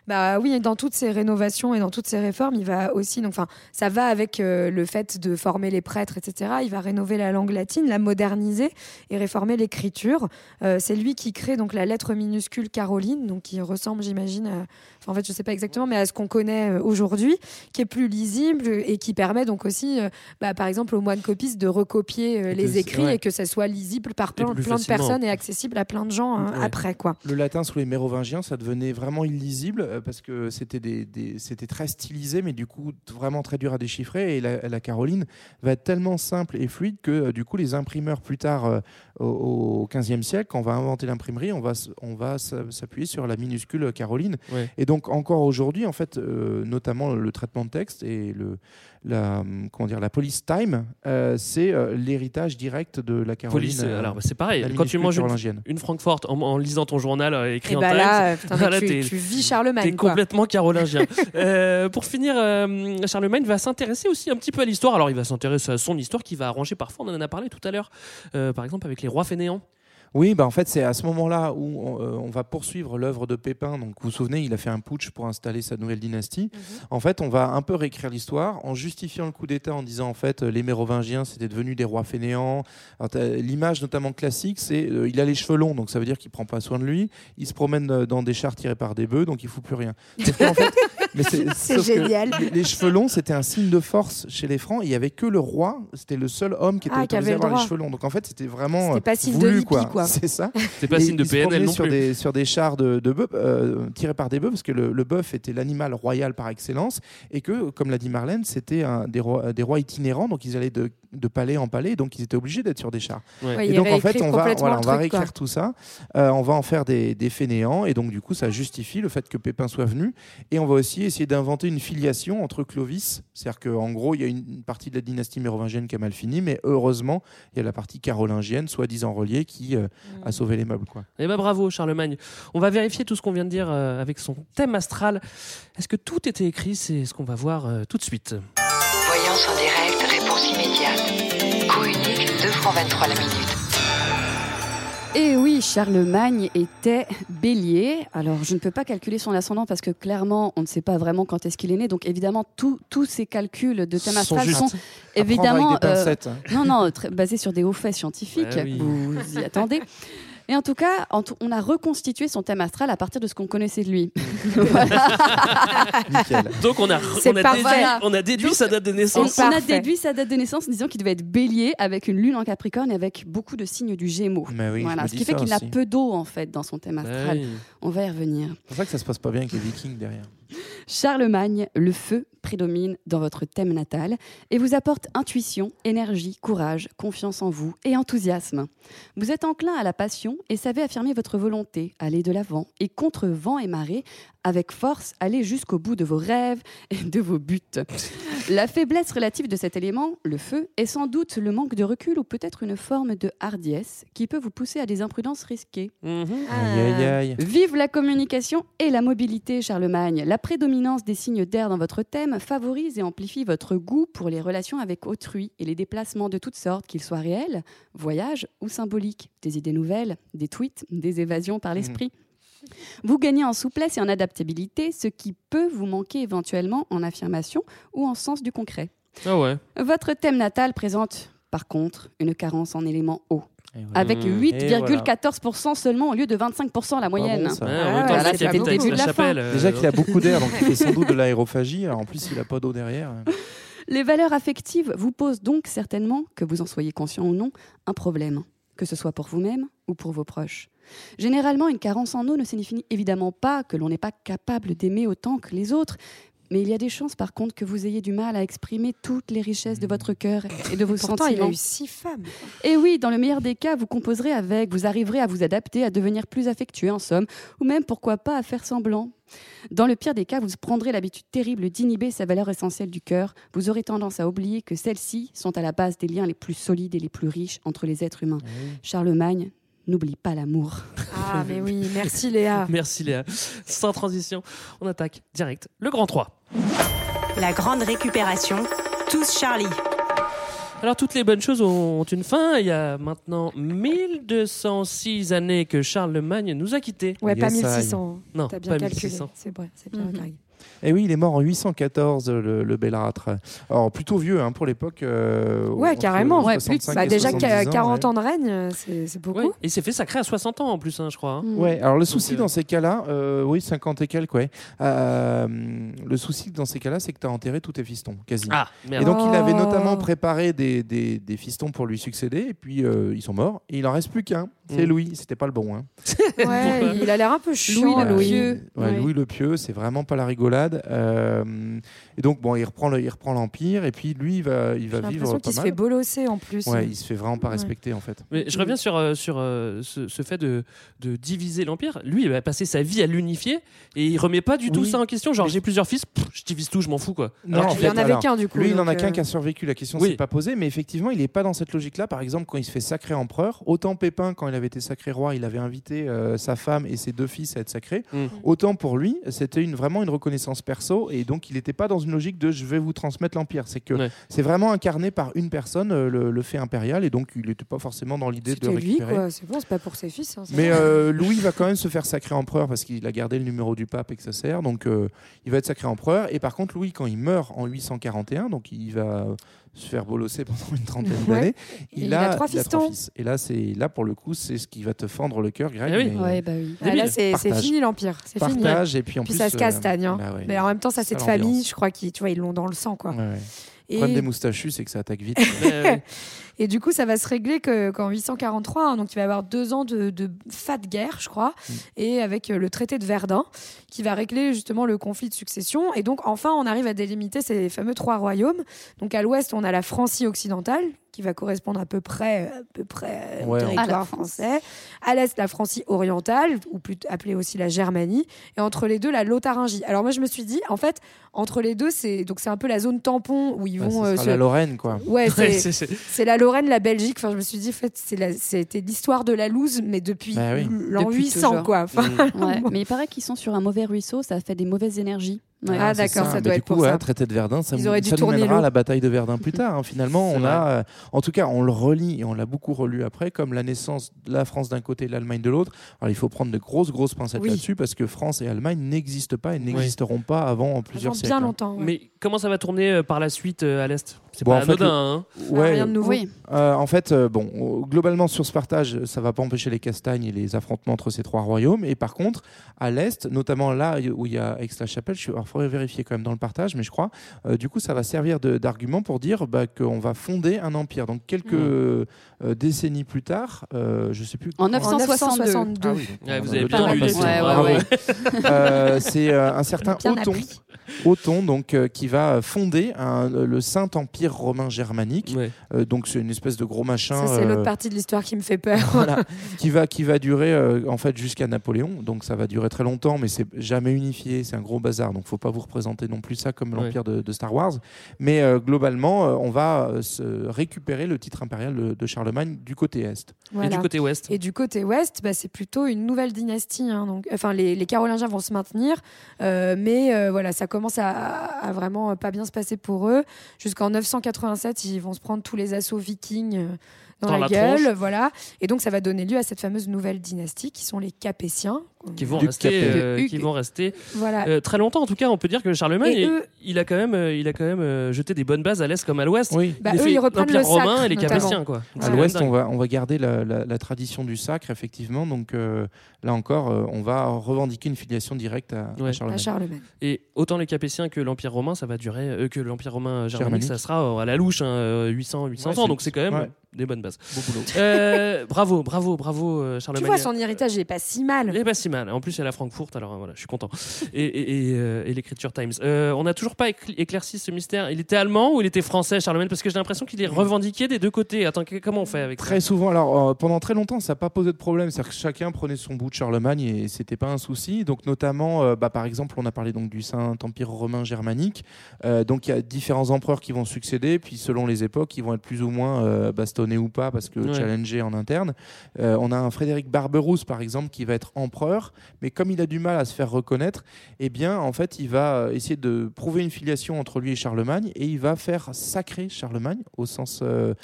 Bah oui, et dans toutes ces rénovations et dans toutes ces réformes, il va aussi, donc enfin, ça va avec euh, le fait de former les prêtres, etc. Il va rénover la langue latine, la moderniser et réformer l'écriture. Euh, c'est lui qui crée donc la lettre minuscule Caroline, donc qui ressemble, j'imagine, à- enfin, en fait, je sais pas exactement, mais à ce qu'on connaît euh, aujourd'hui, qui est plus lisible et qui permet donc aussi, euh, bah, par exemple, aux moines copistes de recopier euh, les écrits ouais. et que ça soit lisible par plein, de personnes et accessible à plein de gens hein, Ouais. après, quoi. Le latin sous les mérovingiens, ça devenait vraiment illisible euh, parce que c'était des, des- c'était très stylisé, mais du coup vraiment très dur à déchiffrer. Et la, la Caroline va être tellement simple et fluide que euh, du coup les imprimeurs plus tard euh, au, au 15e siècle, quand on va inventer l'imprimerie, on va, on s'appuyer sur la minuscule Caroline. Ouais. Et donc encore aujourd'hui, en fait, euh, notamment le traitement de texte et le, la, hum, comment dire, la police time, euh, c'est euh, l'héritage direct de la Caroline. Police, euh, alors bah, c'est pareil. Quand tu manges une, une Francfort en, en lisant ton journal euh, écrit Et en bah Times, là, euh, putain, tu- t'es- tu vis Charlemagne, T'es complètement carolingien. Euh, pour finir, euh, Charlemagne va s'intéresser aussi un petit peu à l'histoire. Alors, il va s'intéresser à son histoire qui va arranger parfois. On en a parlé tout à l'heure, euh, par exemple avec les rois fainéants. Oui, bah en fait, c'est à ce moment-là où on, euh, on va poursuivre l'œuvre de Pépin. Donc, vous vous souvenez, il a fait un putsch pour installer sa nouvelle dynastie. En fait, on va un peu réécrire l'histoire en justifiant le coup d'État en disant en fait, euh, les Mérovingiens, c'était devenu des rois fainéants. L'image notamment classique, c'est euh, il a les cheveux longs, donc ça veut dire qu'il prend pas soin de lui. Il se promène euh, dans des chars tirés par des bœufs, donc il fout plus rien. Fait, c'est génial. Les, les cheveux longs, c'était un signe de force chez les Francs. Il y avait que le roi, c'était le seul homme qui était Ah, autorisé avait à le avoir les cheveux longs. Donc en fait, c'était vraiment pas de voulu, hippie, quoi. C'est ça. C'était pas Et signe de PNL non sur plus. Des, sur des chars de, de bœufs euh, tirés par des bœufs, parce que le, le bœuf était l'animal royal par excellence, et que, comme l'a dit Marlène, c'était des, rois, des rois itinérants, donc ils allaient de, de palais en palais, donc ils étaient obligés d'être sur des chars. Ouais. Ouais, et donc en fait, on va, voilà, on réécrire quoi. tout ça, Euh, on va en faire des, des fainéants, et donc du coup, ça justifie le fait que Pépin soit venu, et on va aussi essayer d'inventer une filiation entre Clovis, c'est-à-dire qu'en gros, il y a une partie de la dynastie mérovingienne qui a mal fini, mais heureusement, il y a la partie carolingienne, soi-disant reliée, qui euh, a sauvé les meubles. Quoi. Eh ben bravo Charlemagne. On va vérifier tout ce qu'on vient de dire euh, avec son thème astral. Est-ce que tout était écrit? C'est ce qu'on va voir euh, tout de suite. Voyance en direct, réponse immédiate. Coût unique, 2 francs 23 la minute. Et oui, Charlemagne était bélier. Alors, je ne peux pas calculer son ascendant parce que clairement, on ne sait pas vraiment quand est-ce qu'il est né. Donc, évidemment, tous tous ces calculs de thème Sont astral sont évidemment avec des pincettes, hein. non, non, basés sur des hauts faits scientifiques. Ouais, oui. Vous y attendez. Et en tout cas, on a reconstitué son thème astral à partir de ce qu'on connaissait de lui. Donc on a, on a, déduit, on a déduit sa date de naissance. on a déduit sa date de naissance en disant qu'il devait être bélier avec une lune en capricorne et avec beaucoup de signes du gémeaux. Mais oui, je voilà, me ce qui fait qu'il a peu d'eau en fait dans son thème astral. oui. On va y revenir. C'est pour ça que ça se passe pas bien avec les Vikings derrière. Charlemagne, le feu prédomine dans votre thème natal et vous apporte intuition, énergie, courage, confiance en vous et enthousiasme. Vous êtes enclin à la passion et savez affirmer votre volonté, aller de l'avant et contre vent et marée, avec force, aller jusqu'au bout de vos rêves et de vos buts. La faiblesse relative de cet élément, le feu, est sans doute le manque de recul ou peut-être une forme de hardiesse qui peut vous pousser à des imprudences risquées. Aïe, aïe, aïe. Vive la communication et la mobilité, Charlemagne. La prédominance des signes d'air dans votre thème favorise et amplifie votre goût pour les relations avec autrui et les déplacements de toutes sortes, qu'ils soient réels, voyages ou symboliques, des idées nouvelles, des tweets, des évasions par l'esprit. Vous gagnez en souplesse et en adaptabilité, ce qui peut vous manquer éventuellement en affirmation ou en sens du concret. Ah ouais. Votre thème natal présente, par contre, une carence en éléments hauts. Avec Mmh. 8,14% seulement au lieu de 25% la moyenne. bon, Ah c'était le début de la la fin. euh, Déjà qu'il a beaucoup d'air, donc il fait sans doute de l'aérophagie. En plus, il a pas d'eau derrière. Les valeurs affectives vous posent donc certainement, que vous en soyez conscient ou non, un problème, que ce soit pour vous-même ou pour vos proches. Généralement, une carence en eau ne signifie évidemment pas que l'on n'est pas capable d'aimer autant que les autres, mais il y a des chances par contre que vous ayez du mal à exprimer toutes les richesses de votre cœur et de vos Pourtant, sentiments. il a eu six femmes. Et oui, dans le meilleur des cas, vous composerez avec, vous arriverez à vous adapter, à devenir plus affectueux en somme, ou même pourquoi pas à faire semblant. Dans le pire des cas, vous prendrez l'habitude terrible d'inhiber sa valeur essentielle du cœur. Vous aurez tendance à oublier que celles-ci sont à la base des liens les plus solides et les plus riches entre les êtres humains. Charlemagne, n'oublie pas l'amour. Ah, mais oui, merci Léa. Merci Léa. Sans transition, on attaque direct le grand 3. La grande récupération, tous Charlie. Alors toutes les bonnes choses ont une fin. Il y a maintenant 1206 années que Charlemagne nous a quittés. Ouais, pas Yes, I. 1600. Non, T'as bien pas calculé. 1600. C'est vrai, c'est bien Mhm. Greg. Et oui, il est mort en 814, le, le Bellâtre. Alors plutôt vieux hein, pour l'époque. euh, Ouais, carrément. 65 Bah, et déjà 70 qu'à ans, 40 ouais. ans de règne, c'est beaucoup. Ouais, Et il s'est fait sacré à 60 ans en plus, hein, je crois. hein. Ouais, alors le Donc, souci euh, dans ces cas-là, euh, oui, 50 et quelques, ouais. Euh, le souci dans ces cas-là, c'est que tu as enterré tous tes fistons, quasi. Ah, merde. Et donc il avait Oh. notamment préparé des, des, des fistons pour lui succéder, et puis euh, ils sont morts, et il en reste plus qu'un. C'est Mm. Louis, c'était pas le bon. Hein. Ouais, il a l'air un peu chiant, le Louis. Pieux. Ouais, Ouais. Louis le Pieux, c'est vraiment pas la rigolade. Euh, et donc bon, il reprend le- il reprend l'empire, et puis lui, il va, il va vivre l'impression pas qu'il se mal. fait bolosser en plus. Ouais, il se fait vraiment pas Ouais. respecter en fait. Mais je reviens sur, euh, sur euh, ce, ce fait de, de diviser l'Empire. Lui, il va passer sa vie à l'unifier et il remet pas du tout Oui. ça en question. Genre, j'ai plusieurs fils, pff, je divise tout, je m'en fous quoi. Non, Alors en qu'il il en avait qu'un, du coup, Lui, il en a qu'un euh, qui a survécu. La question Oui. s'est pas posée, mais effectivement, il n'est pas dans cette logique-là. Par exemple, quand il se fait sacré empereur, autant Pépin, quand il avait été sacré roi, il avait invité euh, sa femme et ses deux fils à être sacrés. Mm. Autant pour lui, c'était une, vraiment une reconnaissance perso, et donc il n'était pas dans une logique de je vais vous transmettre l'empire. C'est que Ouais. c'est vraiment incarné par une personne, euh, le, le fait impérial, et donc il n'était pas forcément dans l'idée de récupérer. quoi. C'est bon, c'est pas pour ses fils. hein, Mais euh, Louis va quand même se faire sacré empereur parce qu'il a gardé le numéro du pape et que ça sert. Donc euh, il va être sacré empereur. Et par contre, Louis, quand il meurt en 841, donc il va se faire bolosser pendant une trentaine Ouais. d'années, il a trois fistons. fils. Et là, c'est là pour le coup, c'est ce qui va te fendre le cœur, Greg. Ah oui. mais Ouais, bah oui. Ah, là, c'est fini l'Empire. C'est fini. Partage et puis en Puis plus. ça se euh, castagne. hein. bah ouais. Mais en même temps, ça, c'est de famille. Je crois qu'ils tu vois, ils l'ont dans le sang. Quoi. Ouais, ouais. Et- Le problème des moustachus, c'est que ça attaque vite. Ouais, Et du coup, ça va se régler que- qu'en 843, hein, donc il va y avoir deux ans de, de fat guerre, je crois, Mm. et avec euh, le traité de Verdun, qui va régler justement le conflit de succession. Et donc, enfin, on arrive à délimiter ces fameux trois royaumes. Donc, à l'ouest, on a la Francie occidentale, qui va correspondre à peu près, à peu près au Ouais, À la territoire France. français. À l'est, la Francie orientale, ou plutôt appelée aussi la Germanie. Et entre les deux, la Lotharingie. Alors, moi, je me suis dit, en fait, entre les deux, c'est donc c'est un peu la zone tampon où ils Bah, vont ce euh, se- la Lorraine, quoi. Ouais, Ouais, c'est c'est- c'est- c'est la Lorraine, la Belgique. Enfin, je me suis dit, en fait, c'était l'histoire de la loose, mais depuis Bah oui. l'an Depuis 800, toujours. quoi. Ouais, mais il paraît qu'ils sont sur un mauvais ruisseau, ça fait des mauvaises énergies. Ouais. Ah, C'est d'accord, ça Mais doit être coup, pour ouais, ça. traité de Verdun, ça, Ils nous- auraient dû ça nous tourner mènera à la bataille de Verdun plus tard. hein. Finalement, on a, euh, en tout cas, on le relit et on l'a beaucoup relu après, comme la naissance de la France d'un côté et de l'Allemagne de l'autre. Alors, il faut prendre de grosses, grosses pincettes Oui. là-dessus parce que France et Allemagne n'existent pas et n'existeront pas avant plusieurs Avant siècles. bien hein. longtemps. ouais. Mais comment ça va tourner euh, par la suite euh, à l'Est? C'est Bon, pas en fait, anodin. le- hein. Ouais, rien de nouveau. Oui. Euh, en fait, euh, bon, globalement sur Spartage, ça va pas empêcher les castagnes et les affrontements entre ces trois royaumes. Et par contre, à l'est, notamment là où il y a Aix-la-Chapelle, je suis- alors, faudrait vérifier quand même dans le partage, mais je crois, euh, du coup, ça va servir d'argument pour dire bah, qu'on va fonder un empire. Donc quelques Mmh. euh, décennies plus tard, euh, je sais plus. En quand- 962. Ah oui, Ouais, vous a avez le bien temps lu. Ouais, ouais, Bravo. ouais. Euh, c'est euh, un certain Othon. Othon, donc euh, qui va fonder un- le Saint Empire romain germanique. Ouais. Euh, donc c'est une espèce de gros machin. Ça, c'est euh, l'autre partie de l'histoire qui me fait peur. voilà, qui va qui va durer euh, en fait jusqu'à Napoléon. Donc ça va durer très longtemps, mais c'est jamais unifié. C'est un gros bazar. Donc faut pas vous représenter non plus ça comme Ouais. l'empire de, de Star Wars. Mais euh, globalement, euh, on va euh, se récupérer le titre impérial de, de Charlemagne du côté est. Et du côté ouest Et du côté ouest, bah, c'est plutôt une nouvelle dynastie. hein, donc, enfin, les, les Carolingiens vont se maintenir, euh, mais euh, voilà, ça commence à, à vraiment pas bien se passer pour eux. Jusqu'en 987, ils vont se prendre tous les assauts vikings euh, dans, Dans la, la gueule, tronche. voilà. Et donc, ça va donner lieu à cette fameuse nouvelle dynastie qui sont les Capétiens. qui vont Duc rester, euh, Hugues. qui vont rester Voilà. euh, très longtemps. En tout cas, on peut dire que Charlemagne, il, eux- il a quand même, euh, il a quand même euh, jeté des bonnes bases à l'est comme à l'ouest. Oui. Bah, il eux, ils reprennent l'Empire le romain sacre, et les. Capétiens, quoi. À l'ouest, on va, on va garder la, la- la tradition du sacre, effectivement. Donc euh, là encore, euh, on va revendiquer une filiation directe à, à Ouais. à Charlemagne. Charlemagne. Et autant les Capétiens que l'Empire romain, ça va durer, euh, que l'Empire romain germanique, Germanique. ça sera euh, à la louche, hein, euh, 800, 800 Ouais, ans. c'est- Donc c'est quand même ouais. Des bonnes bases. Beau boulot. Euh, bravo, bravo, bravo, euh, Tu Charlemagne. vois, son héritage, il est pas si mal. Il est pas si mal. En plus, il y a la Francfort, alors euh, voilà, je suis content. Et, et, et, euh, et l'écriture Times. Euh, on n'a toujours pas écl- éclairci ce mystère. Il était allemand ou il était français, Charlemagne? Parce que j'ai l'impression qu'il est revendiqué des deux côtés. Attends, comment on fait avec Très ça? souvent, alors euh, pendant très longtemps, ça n'a pas posé de problème. C'est-à-dire que chacun prenait son bout de Charlemagne et c'était pas un souci. Donc notamment, euh, bah, par exemple, on a parlé donc du Saint Empire romain germanique. Euh, donc il y a différents empereurs qui vont succéder, puis selon les époques, ils vont être plus ou moins euh, ou pas parce que Ouais. en interne. Euh, on a un Frédéric Barberousse par exemple qui va être empereur, mais comme il a du mal à se faire reconnaître, eh bien en fait il va euh, essayer de prouver une filiation entre lui et Charlemagne et il va faire sacrer Charlemagne au sens euh,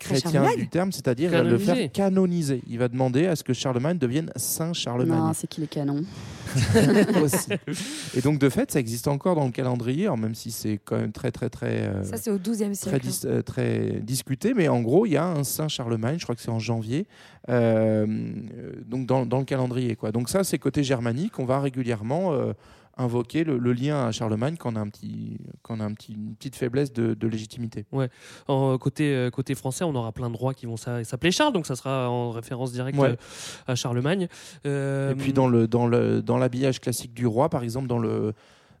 chrétien du terme, c'est-à-dire il va le faire canoniser. Il va demander à ce que Charlemagne devienne Saint Charlemagne. Non, c'est qu'il est canon. aussi. Et donc de fait, ça existe encore dans le calendrier, alors même si c'est quand même très très très euh, Ça, c'est au 12e très, siècle. dis- euh, très discuté, mais en gros, il y a un Saint Charlemagne, je crois que c'est en janvier, euh, donc dans, dans le calendrier. Quoi. Donc ça, c'est côté germanique, on va régulièrement euh, invoquer le, le lien à Charlemagne quand on a, un petit, quand on a un petit, une petite faiblesse de, de légitimité. En côté, euh, côté français, on aura plein de rois qui vont s'a- s'appeler Charles, donc ça sera en référence directe Ouais. à Charlemagne. Euh, Et puis dans le dans le dans l'habillage classique du roi, par exemple dans le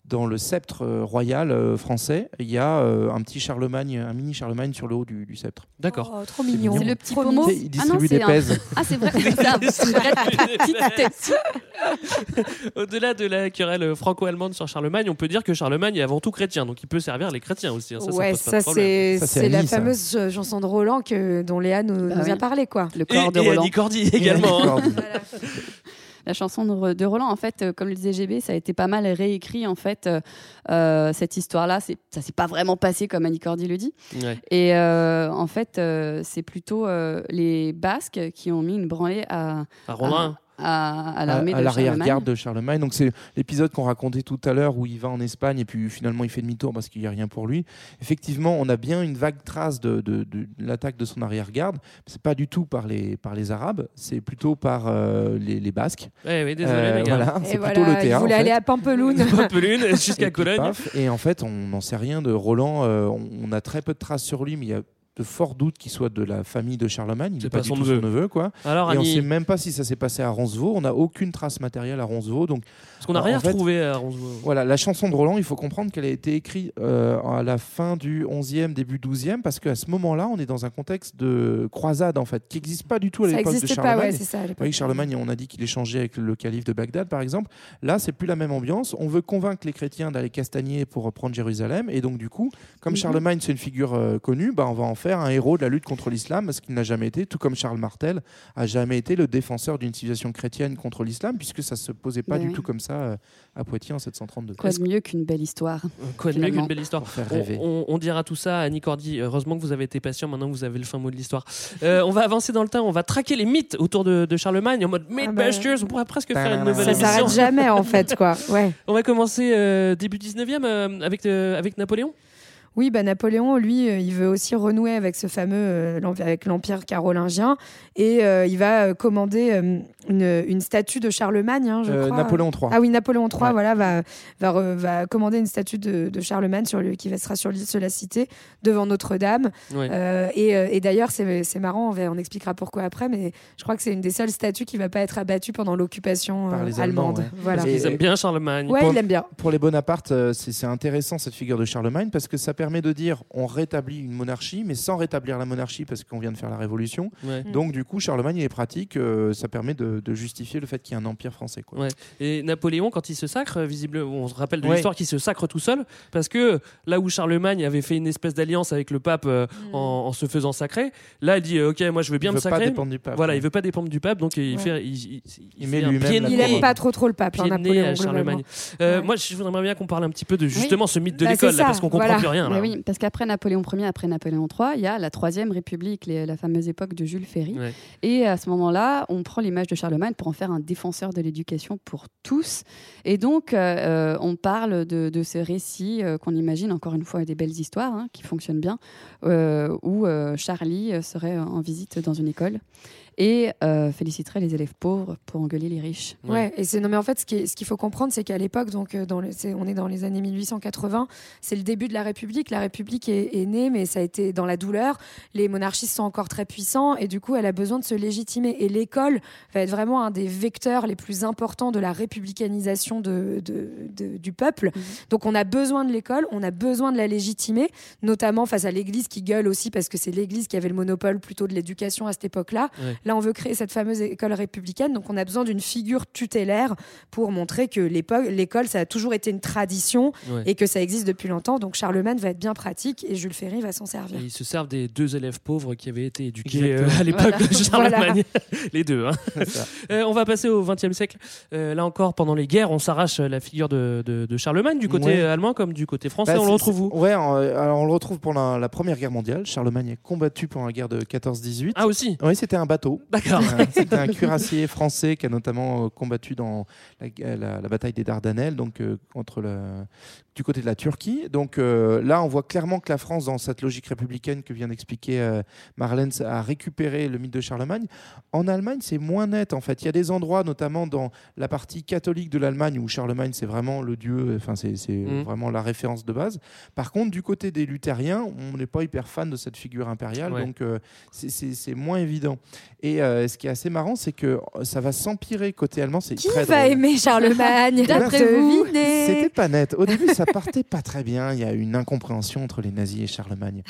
dans le sceptre euh, royal euh, français, il y a euh, un petit Charlemagne, un mini Charlemagne sur le haut du, du sceptre. D'accord. Oh, trop mignon. C'est le petit pommeau. Il Ah non, distribue c'est des un- pèses. Ah, c'est vrai. C'est un petite tête. Au-delà de la querelle franco-allemande sur Charlemagne, on peut dire que Charlemagne est avant tout chrétien, donc il peut servir les chrétiens aussi. hein. Ça, ouais, ça de c'est Ça, c'est c'est la Annie, ça. fameuse chanson de Roland que, dont Léa nous, Bah nous a oui. parlé. quoi. Le Et, corps de et Roland. Annie Cordy également. La chanson de, Roland, en fait, euh, comme le disait GB, ça a été pas mal réécrit. En fait, euh, euh, cette histoire-là, ça s'est pas vraiment passé comme Annie Cordy le dit. Ouais. Et euh, en fait, c'est plutôt les Basques qui ont mis une branlée à, À Roland. à, à à, l'armée à de l'arrière-garde Charlemagne. de Charlemagne. Donc c'est l'épisode qu'on racontait tout à l'heure où il va en Espagne et puis finalement il fait demi-tour parce qu'il n'y a rien pour lui. Effectivement, on a bien une vague trace de, de- de l'attaque de son arrière-garde. C'est pas du tout par les, par les Arabes, c'est plutôt par euh, les, les Basques. Ouais, ouais, désolé, Euh, les gars. voilà, Et c'est voilà, plutôt le il théâtre. voulait en aller fait. à Pampelune. Pampelune Et jusqu'à Cologne. Et en fait, on n'en sait rien de Roland. euh, on, on a très peu de traces sur lui, mais il y a de forts doutes qu'il soit de la famille de Charlemagne. Il n'est pas pas, du son tout neveu. son neveu, quoi. Alors, Et on Annie, ne sait même pas si ça s'est passé à Roncevaux. On n'a aucune trace matérielle à Roncevaux. Donc parce qu'on n'a en rien fait, retrouvé à Roncevaux. voilà, la chanson de Roland, il faut comprendre qu'elle a été écrite euh, à la fin du 11e, début 12e, parce qu'à ce moment-là, on est dans un contexte de croisade, en fait, qui n'existe pas du tout à Ça l'époque de n'existait pas, Charlemagne. ouais, c'est ça. Oui, Charlemagne, on a dit qu'il échangeait avec le calife de Bagdad, par exemple. Là, c'est plus la même ambiance. On veut convaincre les chrétiens d'aller castagner pour reprendre Jérusalem. Et donc, du coup, comme Mhm. Charlemagne, c'est une figure euh, connue, bah, on va en faire un héros de la lutte contre l'islam, ce qu'il n'a jamais été, tout comme Charles Martel a jamais été le défenseur d'une civilisation chrétienne contre l'islam, puisque ça se posait pas Mais du oui. tout comme ça euh, à Poitiers en 732. Quoi de mieux qu'une belle histoire Quoi de mieux qu'une belle histoire on, rêver. on- on dira tout ça à Annie Cordy. Heureusement que vous avez été patient. Maintenant, vous avez le fin mot de l'histoire. Euh, on va avancer dans le temps. On va traquer les mythes autour de, de Charlemagne en mode Ah bah. On pourrait presque faire une nouvelle Ça émission. s'arrête jamais en fait, quoi. Ouais. On va commencer euh, début 19e euh, avec, euh, avec Napoléon. Oui, bah, Napoléon, lui, euh, il veut aussi renouer avec ce fameux, euh, avec l'empire carolingien, et euh, il va commander euh, une, une statue de Charlemagne, hein, je Euh, crois. Napoléon III. Ah oui, Napoléon III, Ouais. voilà, va, va, re- va commander une statue de, de Charlemagne sur le, qui sera sur l'île de la Cité devant Notre-Dame. Ouais. Euh, et et d'ailleurs, c'est c'est marrant, on, va- on expliquera pourquoi après, mais je crois que c'est une des seules statues qui va pas être abattue pendant l'occupation euh, allemande. ouais. Voilà. Parce qu'ils aiment bien Charlemagne. Ouais, Pour- il aime bien. Pour les Bonaparte, c'est c'est intéressant cette figure de Charlemagne parce que ça permet de dire on rétablit une monarchie, mais sans rétablir la monarchie parce qu'on vient de faire la révolution. Ouais. Donc du coup, Charlemagne il est pratique, euh, ça permet de, de justifier le fait qu'il y ait un empire français. Quoi. Ouais. Et Napoléon, quand il se sacre, visiblement, on se rappelle de Ouais. l'histoire qu'il se sacre tout seul, parce que là où Charlemagne avait fait une espèce d'alliance avec le pape euh, en, en se faisant sacrer, là il dit euh, ok, moi je veux bien Il me veut pas sacrer. dépendre du pape, Voilà, ouais. il veut pas dépendre du pape, donc il Ouais. fait, il, il- il met lui-même Il aime pas trop trop le pape, hein, Napoléon. à. Charlemagne. Euh, Ouais. Moi, je voudrais bien qu'on parle un petit peu de justement ce mythe de Bah, l'école, parce qu'on comprend voilà. plus rien. Là. Mais oui, parce qu'après Napoléon Ier, après Napoléon III, il y a la Troisième République, les- la fameuse époque de Jules Ferry. Ouais. Et à ce moment-là, on prend l'image de Charlemagne pour en faire un défenseur de l'éducation pour tous. Et donc, euh, euh, on parle de, de ce récit euh, qu'on imagine, encore une fois, des belles histoires hein, qui fonctionnent bien, euh, où Charlie serait en visite dans une école et euh, féliciterait les élèves pauvres pour engueuler les riches. Ouais, et c'est non mais en fait ce qu'il faut comprendre c'est qu'à l'époque donc euh, dans on est dans les années 1880, c'est le début de la République. La République est, est née mais ça a été dans la douleur. Les monarchistes sont encore très puissants et du coup elle a besoin de se légitimer et l'école va être vraiment un des vecteurs les plus importants de la républicanisation de, de- de- du peuple. Donc on a besoin de l'école, on a besoin de la légitimer, notamment face à l'Église qui gueule aussi parce que c'est l'Église qui avait le monopole plutôt de l'éducation à cette époque-là. Ouais. Là, on veut créer cette fameuse école républicaine, donc on a besoin d'une figure tutélaire pour montrer que l'école, ça a toujours été une tradition Ouais. et que ça existe depuis longtemps. Donc Charlemagne va être bien pratique et Jules Ferry va s'en servir. Et ils se servent des deux élèves pauvres qui avaient été éduqués euh, à l'époque Voilà. de Charlemagne. Voilà. les deux. hein. Euh, on va passer au XXe siècle. Euh, là encore, pendant les guerres, on s'arrache la figure de, de- de Charlemagne, du côté Ouais. allemand comme du côté français. Bah, on le retrouve où Ouais, euh, alors on le retrouve pendant la Première Guerre mondiale. Charlemagne est combattu pendant la guerre de 14-18. Ah aussi Oui, c'était un bateau. D'accord. Euh, c'était un cuirassier français qui a notamment euh, combattu dans la, la- la bataille des Dardanelles, donc euh, contre le, du côté de la Turquie. Donc euh, là, on voit clairement que la France, dans cette logique républicaine que vient d'expliquer euh, Marlène, a récupéré le mythe de Charlemagne. En Allemagne, c'est moins net en fait. Il y a des endroits, notamment dans la partie catholique de l'Allemagne, où Charlemagne c'est vraiment le dieu, enfin c'est c'est Mhm. vraiment la référence de base. Par contre, du côté des luthériens, on n'est pas hyper fan de cette figure impériale, Ouais. donc euh, c'est- c'est c'est moins évident. Et euh, ce qui est assez marrant, c'est que euh, ça va s'empirer côté allemand. C'est Qui très va drôle. aimer Charlemagne? D'après Devinez. C'était pas net. Au début, ça partait pas très bien. Il y a une incompréhension entre les nazis et Charlemagne.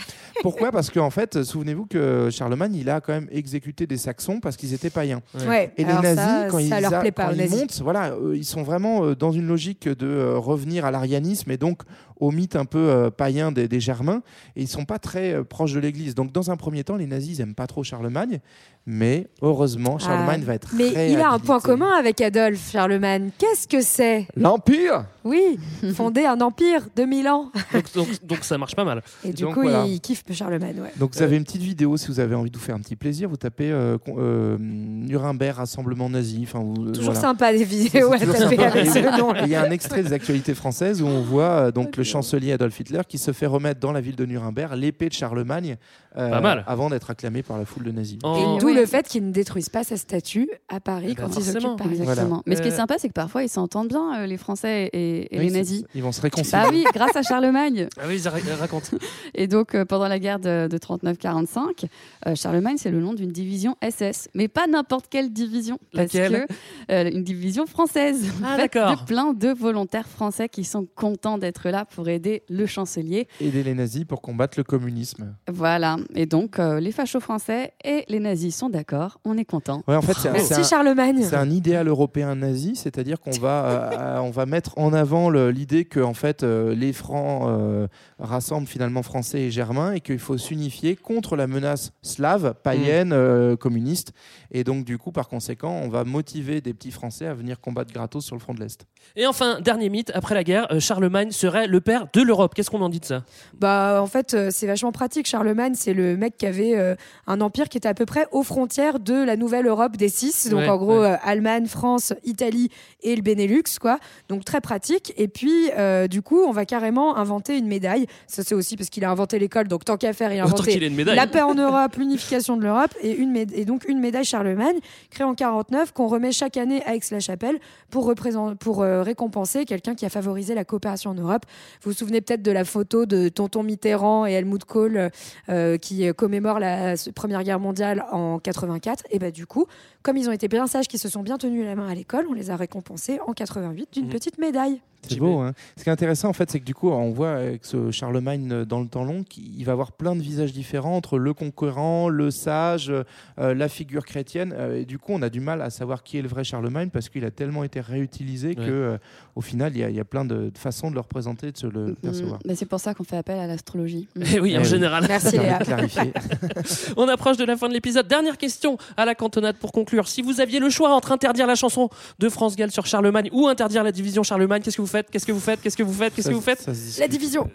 Pourquoi? Parce qu'en fait, souvenez-vous que Charlemagne, il a quand même exécuté des Saxons parce qu'ils étaient païens. Ouais, Et les nazis, ça, quand, ça ils, leur a- plaît pas quand ils montent, voilà, euh, ils sont vraiment euh, dans une logique de euh, revenir à l'arianisme et donc au mythe un peu euh, païen des, des Germains. Et ils sont pas très euh, proches de l'Église. Donc, dans un premier temps, les nazis ils aiment pas trop Charlemagne, mais heureusement, Charlemagne Ah, va être Mais il a un point commun avec Adolphe Charlemagne. Qu'est-ce que c'est? L'Empire Oui, fonder un empire de 1000 ans. donc, donc- donc ça marche pas mal. Et du Donc, coup, voilà. il kiffe Charlemagne. Ouais. Donc vous avez une petite vidéo si vous avez envie de vous faire un petit plaisir, vous tapez euh, euh, Nuremberg rassemblement nazi. Enfin, vous- Toujours voilà. sympa les vidéos à taper avec ce nom. Il y a un extrait des actualités françaises où on voit euh, donc le chancelier Adolf Hitler qui se fait remettre dans la ville de Nuremberg l'épée de Charlemagne euh, Pas mal. avant d'être acclamé par la foule de nazis. En- Et d'où le fait qu'ils ne détruisent pas sa statue à Paris Eh ben, quand ils forcément. occupent Paris. Exactement. Voilà. Mais ce qui est Euh, sympa, c'est que parfois ils s'entendent bien, euh, les Français et, et Oui, les nazis. Ils vont se réconcilier. Bah oui, grâce à Charlemagne. Ah oui, ils ra- racontent. Et donc, euh, pendant la guerre de, de 39-45, euh, Charlemagne, c'est le nom d'une division SS. Mais pas n'importe quelle division. Parce Laquelle que euh, une division française. Ah, d'accord. De plein de volontaires français qui sont contents d'être là pour aider le chancelier. Aider les nazis pour combattre le communisme. Voilà. Et donc, euh, les fachos français et les nazis sont d'accord. On est contents. Ouais, en fait, c'est un- Merci un- Charlemagne. C'est un idéal européen nazi, c'est-à-dire qu'on va, euh, on va mettre en avant le- l'idée que en fait, euh, les Francs euh, rassemblent finalement Français et Germains et qu'il faut s'unifier contre la menace slave, païenne, euh, communiste. Et donc, du coup, par conséquent, on va motiver des petits Français à venir combattre gratos sur le front de l'Est. Et enfin, dernier mythe, après la guerre, Charlemagne serait le père de l'Europe. Qu'est-ce qu'on en dit de ça? Bah, en fait, euh, c'est vachement pratique. Charlemagne, c'est le mec qui avait euh, un empire qui était à peu près aux frontières de la nouvelle Europe des six. Donc, Ouais, en gros, ouais. euh, Allemagne, France, Italie et le Benelux, quoi. Donc, très pratique. Et puis, euh, du coup, on va carrément inventer une médaille. Ça, c'est aussi parce qu'il a inventé l'école, donc tant qu'à faire, il a inventé la paix en Europe, l'unification de l'Europe et, une et donc une médaille Charlemagne créée en 49 qu'on remet chaque année à Aix-la-Chapelle pour, pour récompenser quelqu'un qui a favorisé la coopération en Europe. Vous vous souvenez peut-être de la photo de Tonton Mitterrand et Helmut Kohl euh, qui euh, commémorent la Première Guerre mondiale en 84. Et bah du coup, comme ils ont été bien sages, qu'ils se sont bien tenus la main à l'école, on les a récompensés en 88 d'une petite médaille. C'est beau. Hein. Ce qui est intéressant, en fait, c'est que du coup, on voit avec ce Charlemagne dans le temps long qu'il va avoir plein de visages différents entre le conquérant, le sage, euh, la figure chrétienne. euh, et du coup, on a du mal à savoir qui est le vrai Charlemagne parce qu'il a tellement été réutilisé que, euh, au final, il y, a- il y a plein de, de façons de le représenter, de se le percevoir. Mm, mais c'est pour ça qu'on fait appel à l'astrologie. Eh oui, en Eh général. Merci Léa. Clarifier. On approche de la fin de l'épisode. Dernière question à la cantonade pour conclure. Si vous aviez le choix entre interdire la chanson de France Gall sur Charlemagne ou interdire la division Charlemagne, qu'est-ce que vous faites Qu'est-ce que vous faites Qu'est-ce que vous faites Qu'est-ce que vous faites La division.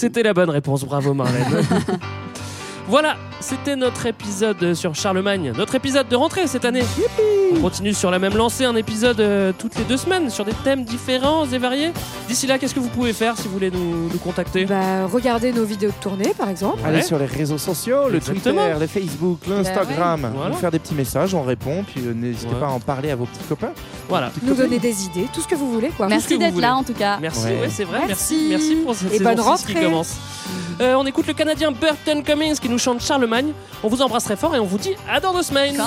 C'était la bonne réponse. Bravo Marlène. Voilà, c'était notre épisode sur Charlemagne, notre épisode de rentrée cette année. On continue sur la même lancée, un épisode euh, toutes les deux semaines sur des thèmes différents et variés. D'ici là, qu'est-ce que vous pouvez faire si vous voulez nous, nous contacter Bah, regardez nos vidéos de tournée, par exemple. Allez sur les réseaux sociaux, le Exactement. Twitter, le Facebook, l'Instagram, Bah ouais. Voilà. nous faire des petits messages, on répond, puis euh, n'hésitez Ouais. pas à en parler à vos petits copains. Voilà. Nous donner des idées, tout ce que vous voulez, quoi. Merci d'être là, en tout cas. Merci, Ouais. ouais, c'est vrai. Merci. Merci. Merci pour cette Et saison bonne 6 qui rentrée. commence. Euh, on écoute le Canadien Burton Cummings qui nous nous chante Charlemagne. On vous embrasse très fort et on vous dit à dans deux semaines.